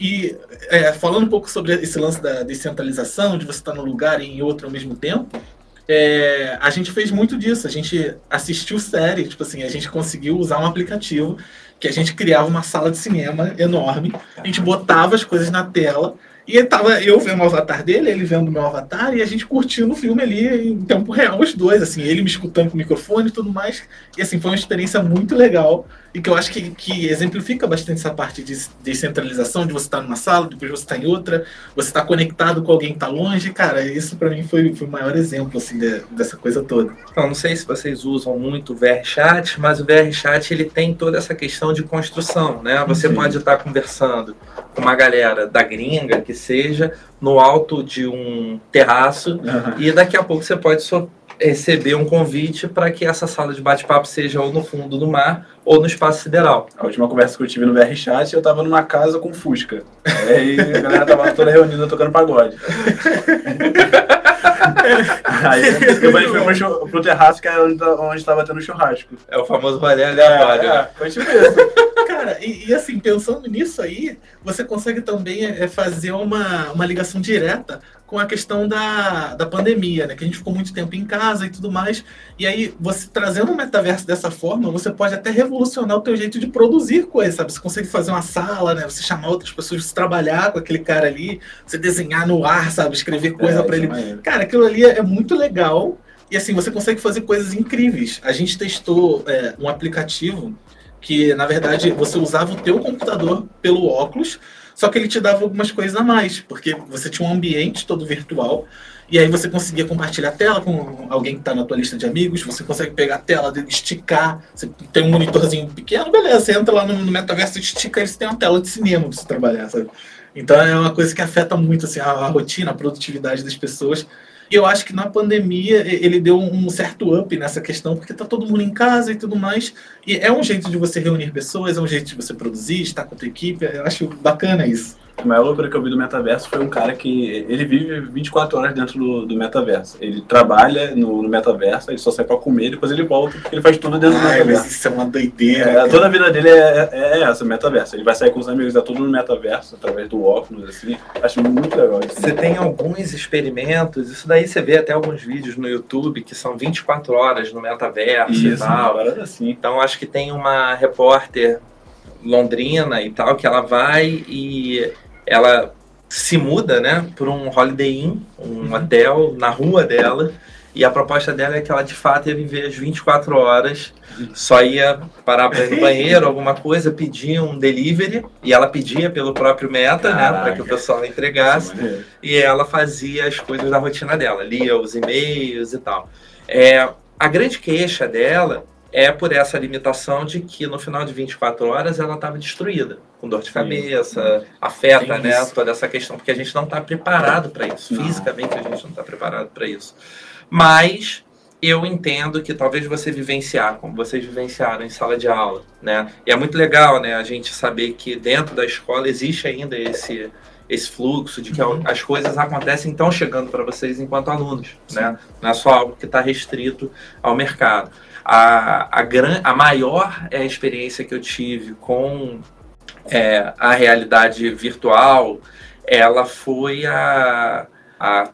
E é, falando um pouco sobre esse lance da descentralização, de você estar num lugar e em outro ao mesmo tempo, é, a gente fez muito disso. A gente assistiu série, tipo assim, a gente conseguiu usar um aplicativo que a gente criava uma sala de cinema enorme, a gente botava as coisas na tela e aí tava eu vendo o avatar dele, ele vendo o meu avatar e a gente curtindo o filme ali em tempo real, os dois, assim, ele me escutando com o microfone e tudo mais. E assim, foi uma experiência muito legal e que eu acho que, que exemplifica bastante essa parte de descentralização, de você estar numa sala, depois você estar em outra, você estar conectado com alguém que está longe, cara, isso para mim foi, foi o maior exemplo, assim, de, dessa coisa toda. Então, não sei se vocês usam muito o VRChat, mas o VRChat ele tem toda essa questão de construção, né? Você Sim. pode estar conversando com uma galera da gringa, que seja, no alto de um terraço, Aham. e daqui a pouco você pode só receber um convite para que essa sala de bate-papo seja ou no fundo do mar ou no espaço sideral. A última conversa que eu tive no VR Chat, eu tava numa casa com Fusca. Aí a galera tava toda reunida tocando pagode. (laughs) Aí depois a gente foi pro, terraço, que era onde, tá- onde tava tendo churrasco. É o famoso rolê aleatório. né? É, foi tipo isso. Cara, e, e assim, pensando nisso aí, você consegue também é, fazer uma, uma ligação direta com a questão da, da pandemia, né? Que a gente ficou muito tempo em casa e tudo mais. E aí, você trazendo um metaverso dessa forma, você pode até revolucionar o teu jeito de produzir coisas, sabe? Você consegue fazer uma sala, né? Você chamar outras pessoas, você trabalhar com aquele cara ali, você desenhar no ar, sabe? Escrever coisa É, isso ele. é maneiro. Cara, aquilo ali é é muito legal. E assim, você consegue fazer coisas incríveis. A gente testou é, um aplicativo que, na verdade, você usava o teu computador pelo óculos, só que ele te dava algumas coisas a mais, porque você tinha um ambiente todo virtual, e aí você conseguia compartilhar a tela com alguém que está na tua lista de amigos, você consegue pegar a tela, esticar, você tem um monitorzinho pequeno, beleza, você entra lá no, no metaverso, estica, eles têm uma tela de cinema para você trabalhar, sabe? Então é uma coisa que afeta muito assim, a, a rotina, a produtividade das pessoas. E eu acho que na pandemia ele deu um certo up nessa questão, porque tá todo mundo em casa e tudo mais. E é um jeito de você reunir pessoas, é um jeito de você produzir, estar com a tua equipe. Eu acho bacana isso. A maior loucura que eu vi do metaverso foi um cara que ele vive 24 horas dentro do, do metaverso. Ele trabalha no, no metaverso, ele só sai pra comer, depois ele volta, porque ele faz tudo dentro do Ai, metaverso. mas isso é uma doideira. É, cara. toda a vida dele é, é, é essa, metaverso. Ele vai sair com os amigos, é tudo no metaverso, através do óculos, assim. Acho muito legal isso. Você tem alguns experimentos, isso daí você vê até alguns vídeos no YouTube que são 24 horas no metaverso e Isso, uma tal. assim. Então acho que tem uma repórter londrina e tal que ela vai e ela se muda, né, para um Holiday Inn, um hotel na rua dela. E a proposta dela é que ela de fato ia viver as 24 horas, só ia parar para ir no banheiro, alguma coisa, pedir um delivery, e ela pedia pelo próprio Meta, né, para que o Caraca. pessoal entregasse Maneiro. e ela fazia as coisas da rotina dela, lia os e-mails e tal. É, a grande queixa dela é por essa limitação de que no final de 24 horas ela estava destruída, com dor de cabeça, afeta Tem né, isso. toda essa questão, porque a gente não está preparado para isso, Não. fisicamente a gente não está preparado para isso. Mas eu entendo que talvez você vivenciar, como vocês vivenciaram em sala de aula, né? E é muito legal, né, a gente saber que dentro da escola existe ainda esse esse fluxo de que Uhum. as coisas acontecem estão chegando para vocês enquanto alunos, né? Não é só algo que está restrito ao mercado. A, a, gran, a maior é, experiência que eu tive com é, a realidade virtual, ela foi há, há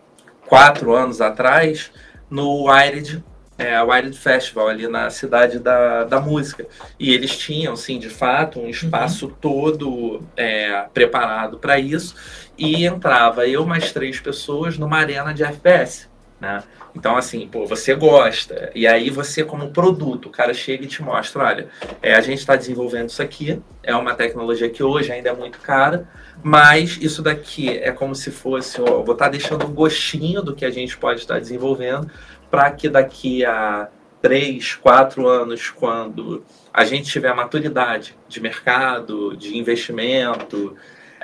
quatro anos atrás no Wired, é, Wired Festival, ali na cidade da, da música. E eles tinham, sim, de fato, um espaço todo é, preparado para isso. E entrava eu mais três pessoas numa arena de FPS, né? Então, assim, pô, você gosta. E aí você, como produto, o cara chega e te mostra, olha, é, a gente está desenvolvendo isso aqui, é uma tecnologia que hoje ainda é muito cara, mas isso daqui é como se fosse, ó, vou estar deixando um gostinho do que a gente pode estar desenvolvendo, para que daqui a três, quatro anos, quando a gente tiver maturidade de mercado, de investimento,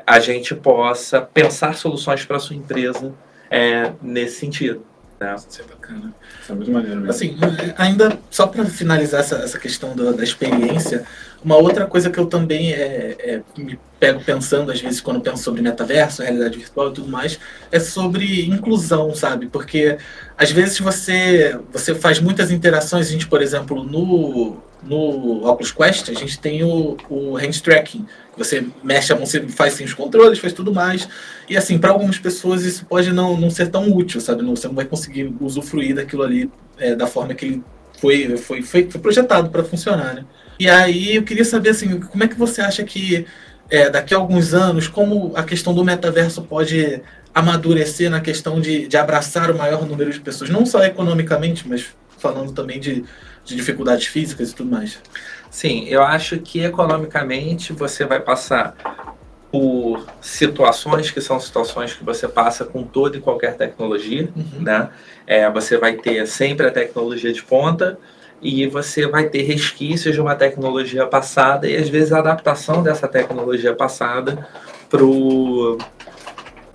a gente possa pensar soluções para sua empresa é, nesse sentido. Né? Isso é bacana. Isso é muito maneiro mesmo. Assim, ainda só para finalizar essa, essa questão da, da experiência, uma outra coisa que eu também é, é, me pego pensando, às vezes, quando penso sobre metaverso, realidade virtual e tudo mais, é sobre inclusão, sabe? Porque às vezes você, você faz muitas interações, a gente, por exemplo, no, no Oculus Quest, a gente tem o, o hand tracking. Você mexe você faz sim, os controles, faz tudo mais. E assim, para algumas pessoas isso pode não, não ser tão útil, sabe? Não, você não vai conseguir usufruir daquilo ali é, da forma que ele foi, foi, foi, foi projetado para funcionar, né? E aí eu queria saber assim, como é que você acha que é, daqui a alguns anos, como a questão do metaverso pode amadurecer na questão de, de abraçar o maior número de pessoas, não só economicamente, mas falando também de, de dificuldades físicas e tudo mais. Sim, eu acho que economicamente você vai passar por situações que são situações que você passa com toda e qualquer tecnologia, Uhum. né? É, você vai ter sempre a tecnologia de ponta e você vai ter resquícios de uma tecnologia passada e às vezes a adaptação dessa tecnologia passada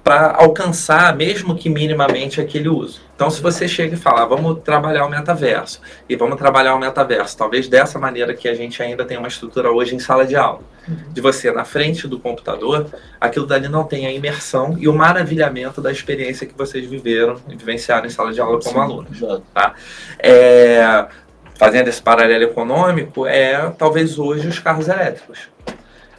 para alcançar, mesmo que minimamente, aquele uso. Então, se você chega e fala, "Ah, vamos trabalhar o metaverso, e vamos trabalhar o metaverso, talvez dessa maneira que a gente ainda tem uma estrutura hoje em sala de aula, de você na frente do computador, aquilo dali não tem a imersão e o maravilhamento da experiência que vocês viveram e vivenciaram em sala de aula como aluno. Exato. É, fazendo esse paralelo econômico, é talvez hoje os carros elétricos.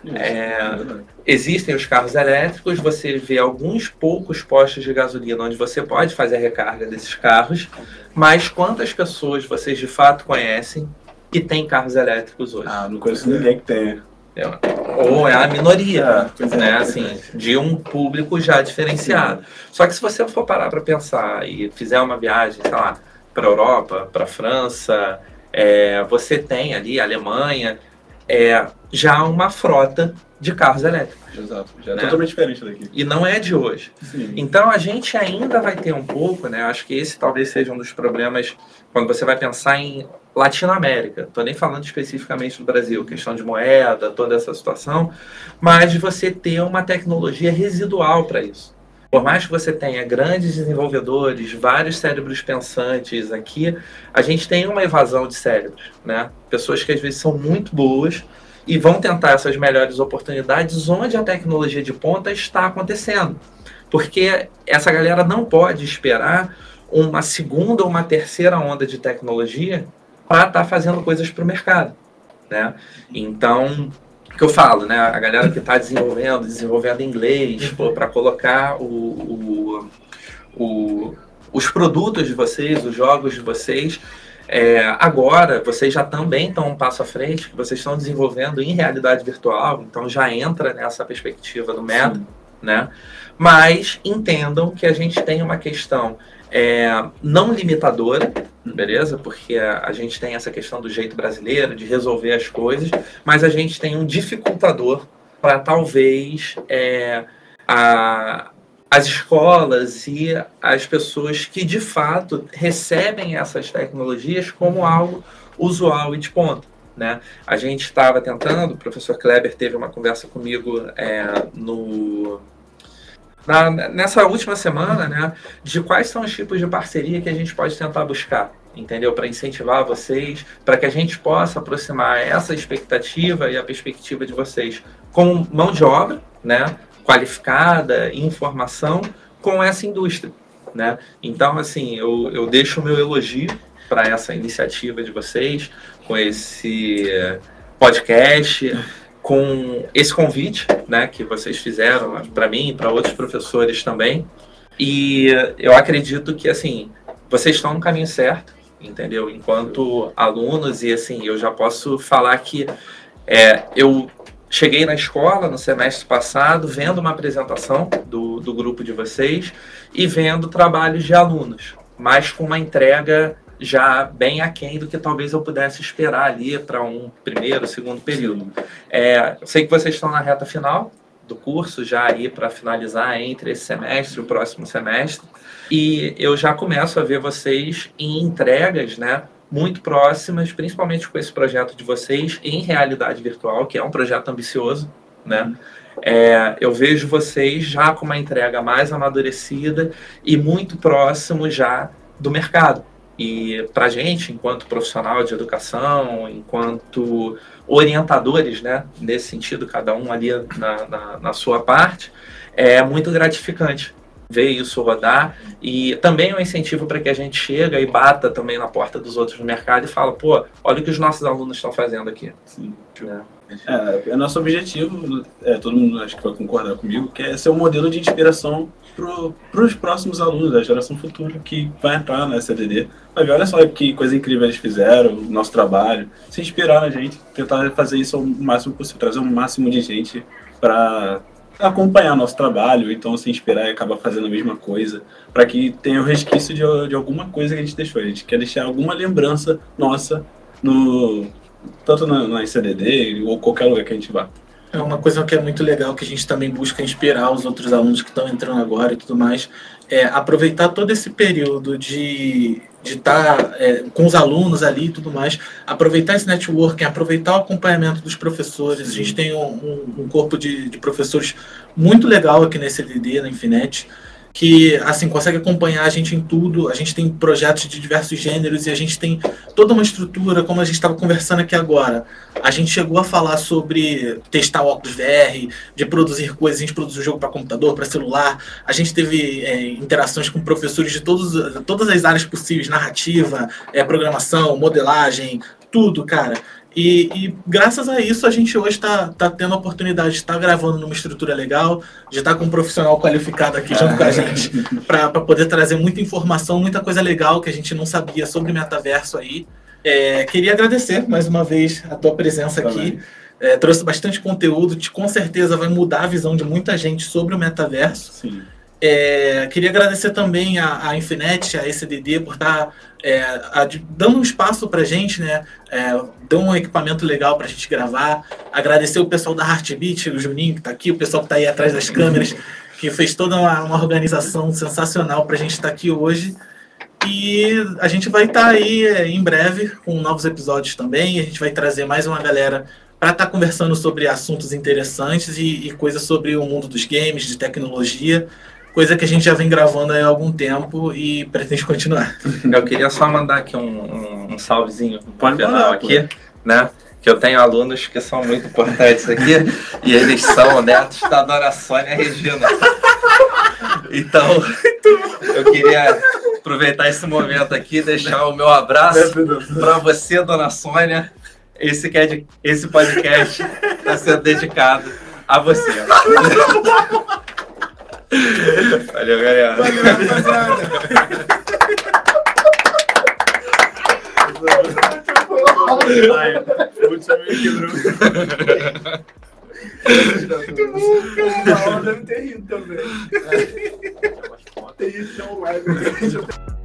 É. Existem os carros elétricos, você vê alguns poucos postos de gasolina onde você pode fazer a recarga desses carros, mas quantas pessoas vocês de fato conhecem que têm carros elétricos hoje? Ah, não conheço ninguém que tenha. Ou é a minoria, pois é, né? é Assim, de um público já diferenciado. Só que se você for parar para pensar e fizer uma viagem, sei lá, para a Europa, para a França, é, você tem ali a Alemanha, é, já uma frota de carros elétricos. Exato. Já é Né? totalmente diferente daqui. E não é de hoje. Sim. Então a gente ainda vai ter um pouco, né? Acho que esse talvez seja um dos problemas quando você vai pensar em Latinoamérica. Estou nem falando especificamente do Brasil, questão de moeda, toda essa situação, mas de você ter uma tecnologia residual para isso. Por mais que você tenha grandes desenvolvedores, vários cérebros pensantes aqui, a gente tem uma evasão de cérebros, né? Pessoas que às vezes são muito boas e vão tentar essas melhores oportunidades onde a tecnologia de ponta está acontecendo. Porque essa galera não pode esperar uma segunda ou uma terceira onda de tecnologia para estar tá fazendo coisas para o mercado. Né? Então, que eu falo, né? a galera que está desenvolvendo, desenvolvendo inglês, para colocar o, o, o, os produtos de vocês, os jogos de vocês, é, agora, vocês já também estão um passo à frente, que vocês estão desenvolvendo em realidade virtual, então já entra nessa perspectiva do meta, né? Mas entendam que a gente tem uma questão é, não limitadora, beleza? Porque a, gente tem essa questão do jeito brasileiro, de resolver as coisas, mas a gente tem um dificultador para talvez é, a, as escolas e as pessoas que de fato recebem essas tecnologias como algo usual e de ponta. Né? A gente estava tentando, o professor Kleber teve uma conversa comigo é, no, na, nessa última semana, né, de quais são os tipos de parceria que a gente pode tentar buscar, entendeu? Para incentivar vocês, para que a gente possa aproximar essa expectativa e a perspectiva de vocês com mão de obra, né, qualificada, informação com essa indústria, né? Então, assim, eu, eu deixo o meu elogio para essa iniciativa de vocês, com esse podcast, com esse convite, né, que vocês fizeram para mim e para outros professores também. E eu acredito que, assim, vocês estão no caminho certo, entendeu? Enquanto alunos, e assim, eu já posso falar que é, eu cheguei na escola no semestre passado vendo uma apresentação do, do grupo de vocês e vendo trabalhos de alunos, mas com uma entrega já bem aquém do que talvez eu pudesse esperar ali para um primeiro, segundo período. É, sei que vocês estão na reta final do curso, já aí para finalizar entre esse semestre e o próximo semestre, e eu já começo a ver vocês em entregas, né, muito próximas, principalmente com esse projeto de vocês em realidade virtual, que é um projeto ambicioso, né? É, eu vejo vocês já com uma entrega mais amadurecida e muito próximo já do mercado. E para a gente, enquanto profissional de educação, enquanto orientadores, né, nesse sentido, cada um ali na, na, na sua parte, é muito gratificante ver isso rodar e também é um incentivo para que a gente chega e bata também na porta dos outros no mercado e fala, pô, olha o que os nossos alunos estão fazendo aqui. Sim. É, é nosso objetivo, é, todo mundo acho que vai concordar comigo, que é ser um modelo de inspiração para os próximos alunos da geração futura que vai entrar na CDD. Ver, olha só que coisa incrível eles fizeram, o nosso trabalho, se inspirar na gente, tentar fazer isso o máximo possível, trazer o máximo de gente para acompanhar nosso trabalho, então se inspirar e acabar fazendo a mesma coisa, para que tenha o resquício de, de alguma coisa que a gente deixou. A gente quer deixar alguma lembrança nossa no tanto na, na CDD ou qualquer lugar que a gente vá. É uma coisa que é muito legal, que a gente também busca inspirar os outros alunos que estão entrando agora e tudo mais, é aproveitar todo esse período de de estar tá, é, com os alunos ali e tudo mais, aproveitar esse networking, aproveitar o acompanhamento dos professores. Sim. A gente tem um, um corpo de, de, professores muito legal aqui nesse LD, na Infinet, que assim consegue acompanhar a gente em tudo. A gente tem projetos de diversos gêneros e a gente tem toda uma estrutura, como a gente estava conversando aqui agora. A gente chegou a falar sobre testar óculos VR, de produzir coisas, a gente produziu jogo para computador, para celular. A gente teve é, interações com professores de todos, todas as áreas possíveis, narrativa, é, programação, modelagem, tudo, cara. E, e, graças a isso a gente hoje está tá tendo a oportunidade de estar tá gravando numa estrutura legal, de estar tá com um profissional qualificado aqui junto com a gente, para poder trazer muita informação, muita coisa legal que a gente não sabia sobre metaverso aí. É, queria agradecer mais uma vez a tua presença aqui. É, trouxe bastante conteúdo, que com certeza vai mudar a visão de muita gente sobre o metaverso. Sim. É, queria agradecer também a, a Infinet, a ECDD, por estar tá, é, a, dando um espaço para a gente, né? É, deu um equipamento legal para a gente gravar. Agradecer o pessoal da Heartbeat, o Juninho que está aqui, o pessoal que está aí atrás das câmeras, que fez toda uma, uma organização sensacional para a gente estar tá aqui hoje. E a gente vai estar tá aí é, em breve com novos episódios também. A gente vai trazer mais uma galera para estar tá conversando sobre assuntos interessantes e, e coisas sobre o mundo dos games, de tecnologia coisa que a gente já vem gravando há algum tempo e pretende continuar. (laughs) Eu queria só mandar aqui um, um, um salvezinho no final aqui, né? que eu tenho alunos que são muito importantes aqui e eles são netos da Dona Sônia Regina. (laughs) Então, eu queria aproveitar esse momento aqui e deixar o meu abraço para você, Dona Sônia. Esse, que esse podcast está sendo dedicado a você. (laughs) Valeu, galera. Valeu, rapaziada. Ai, o último me quebrou. Muito bom, cara. Deve ter rido também. Tem isso, é um live. (laughs)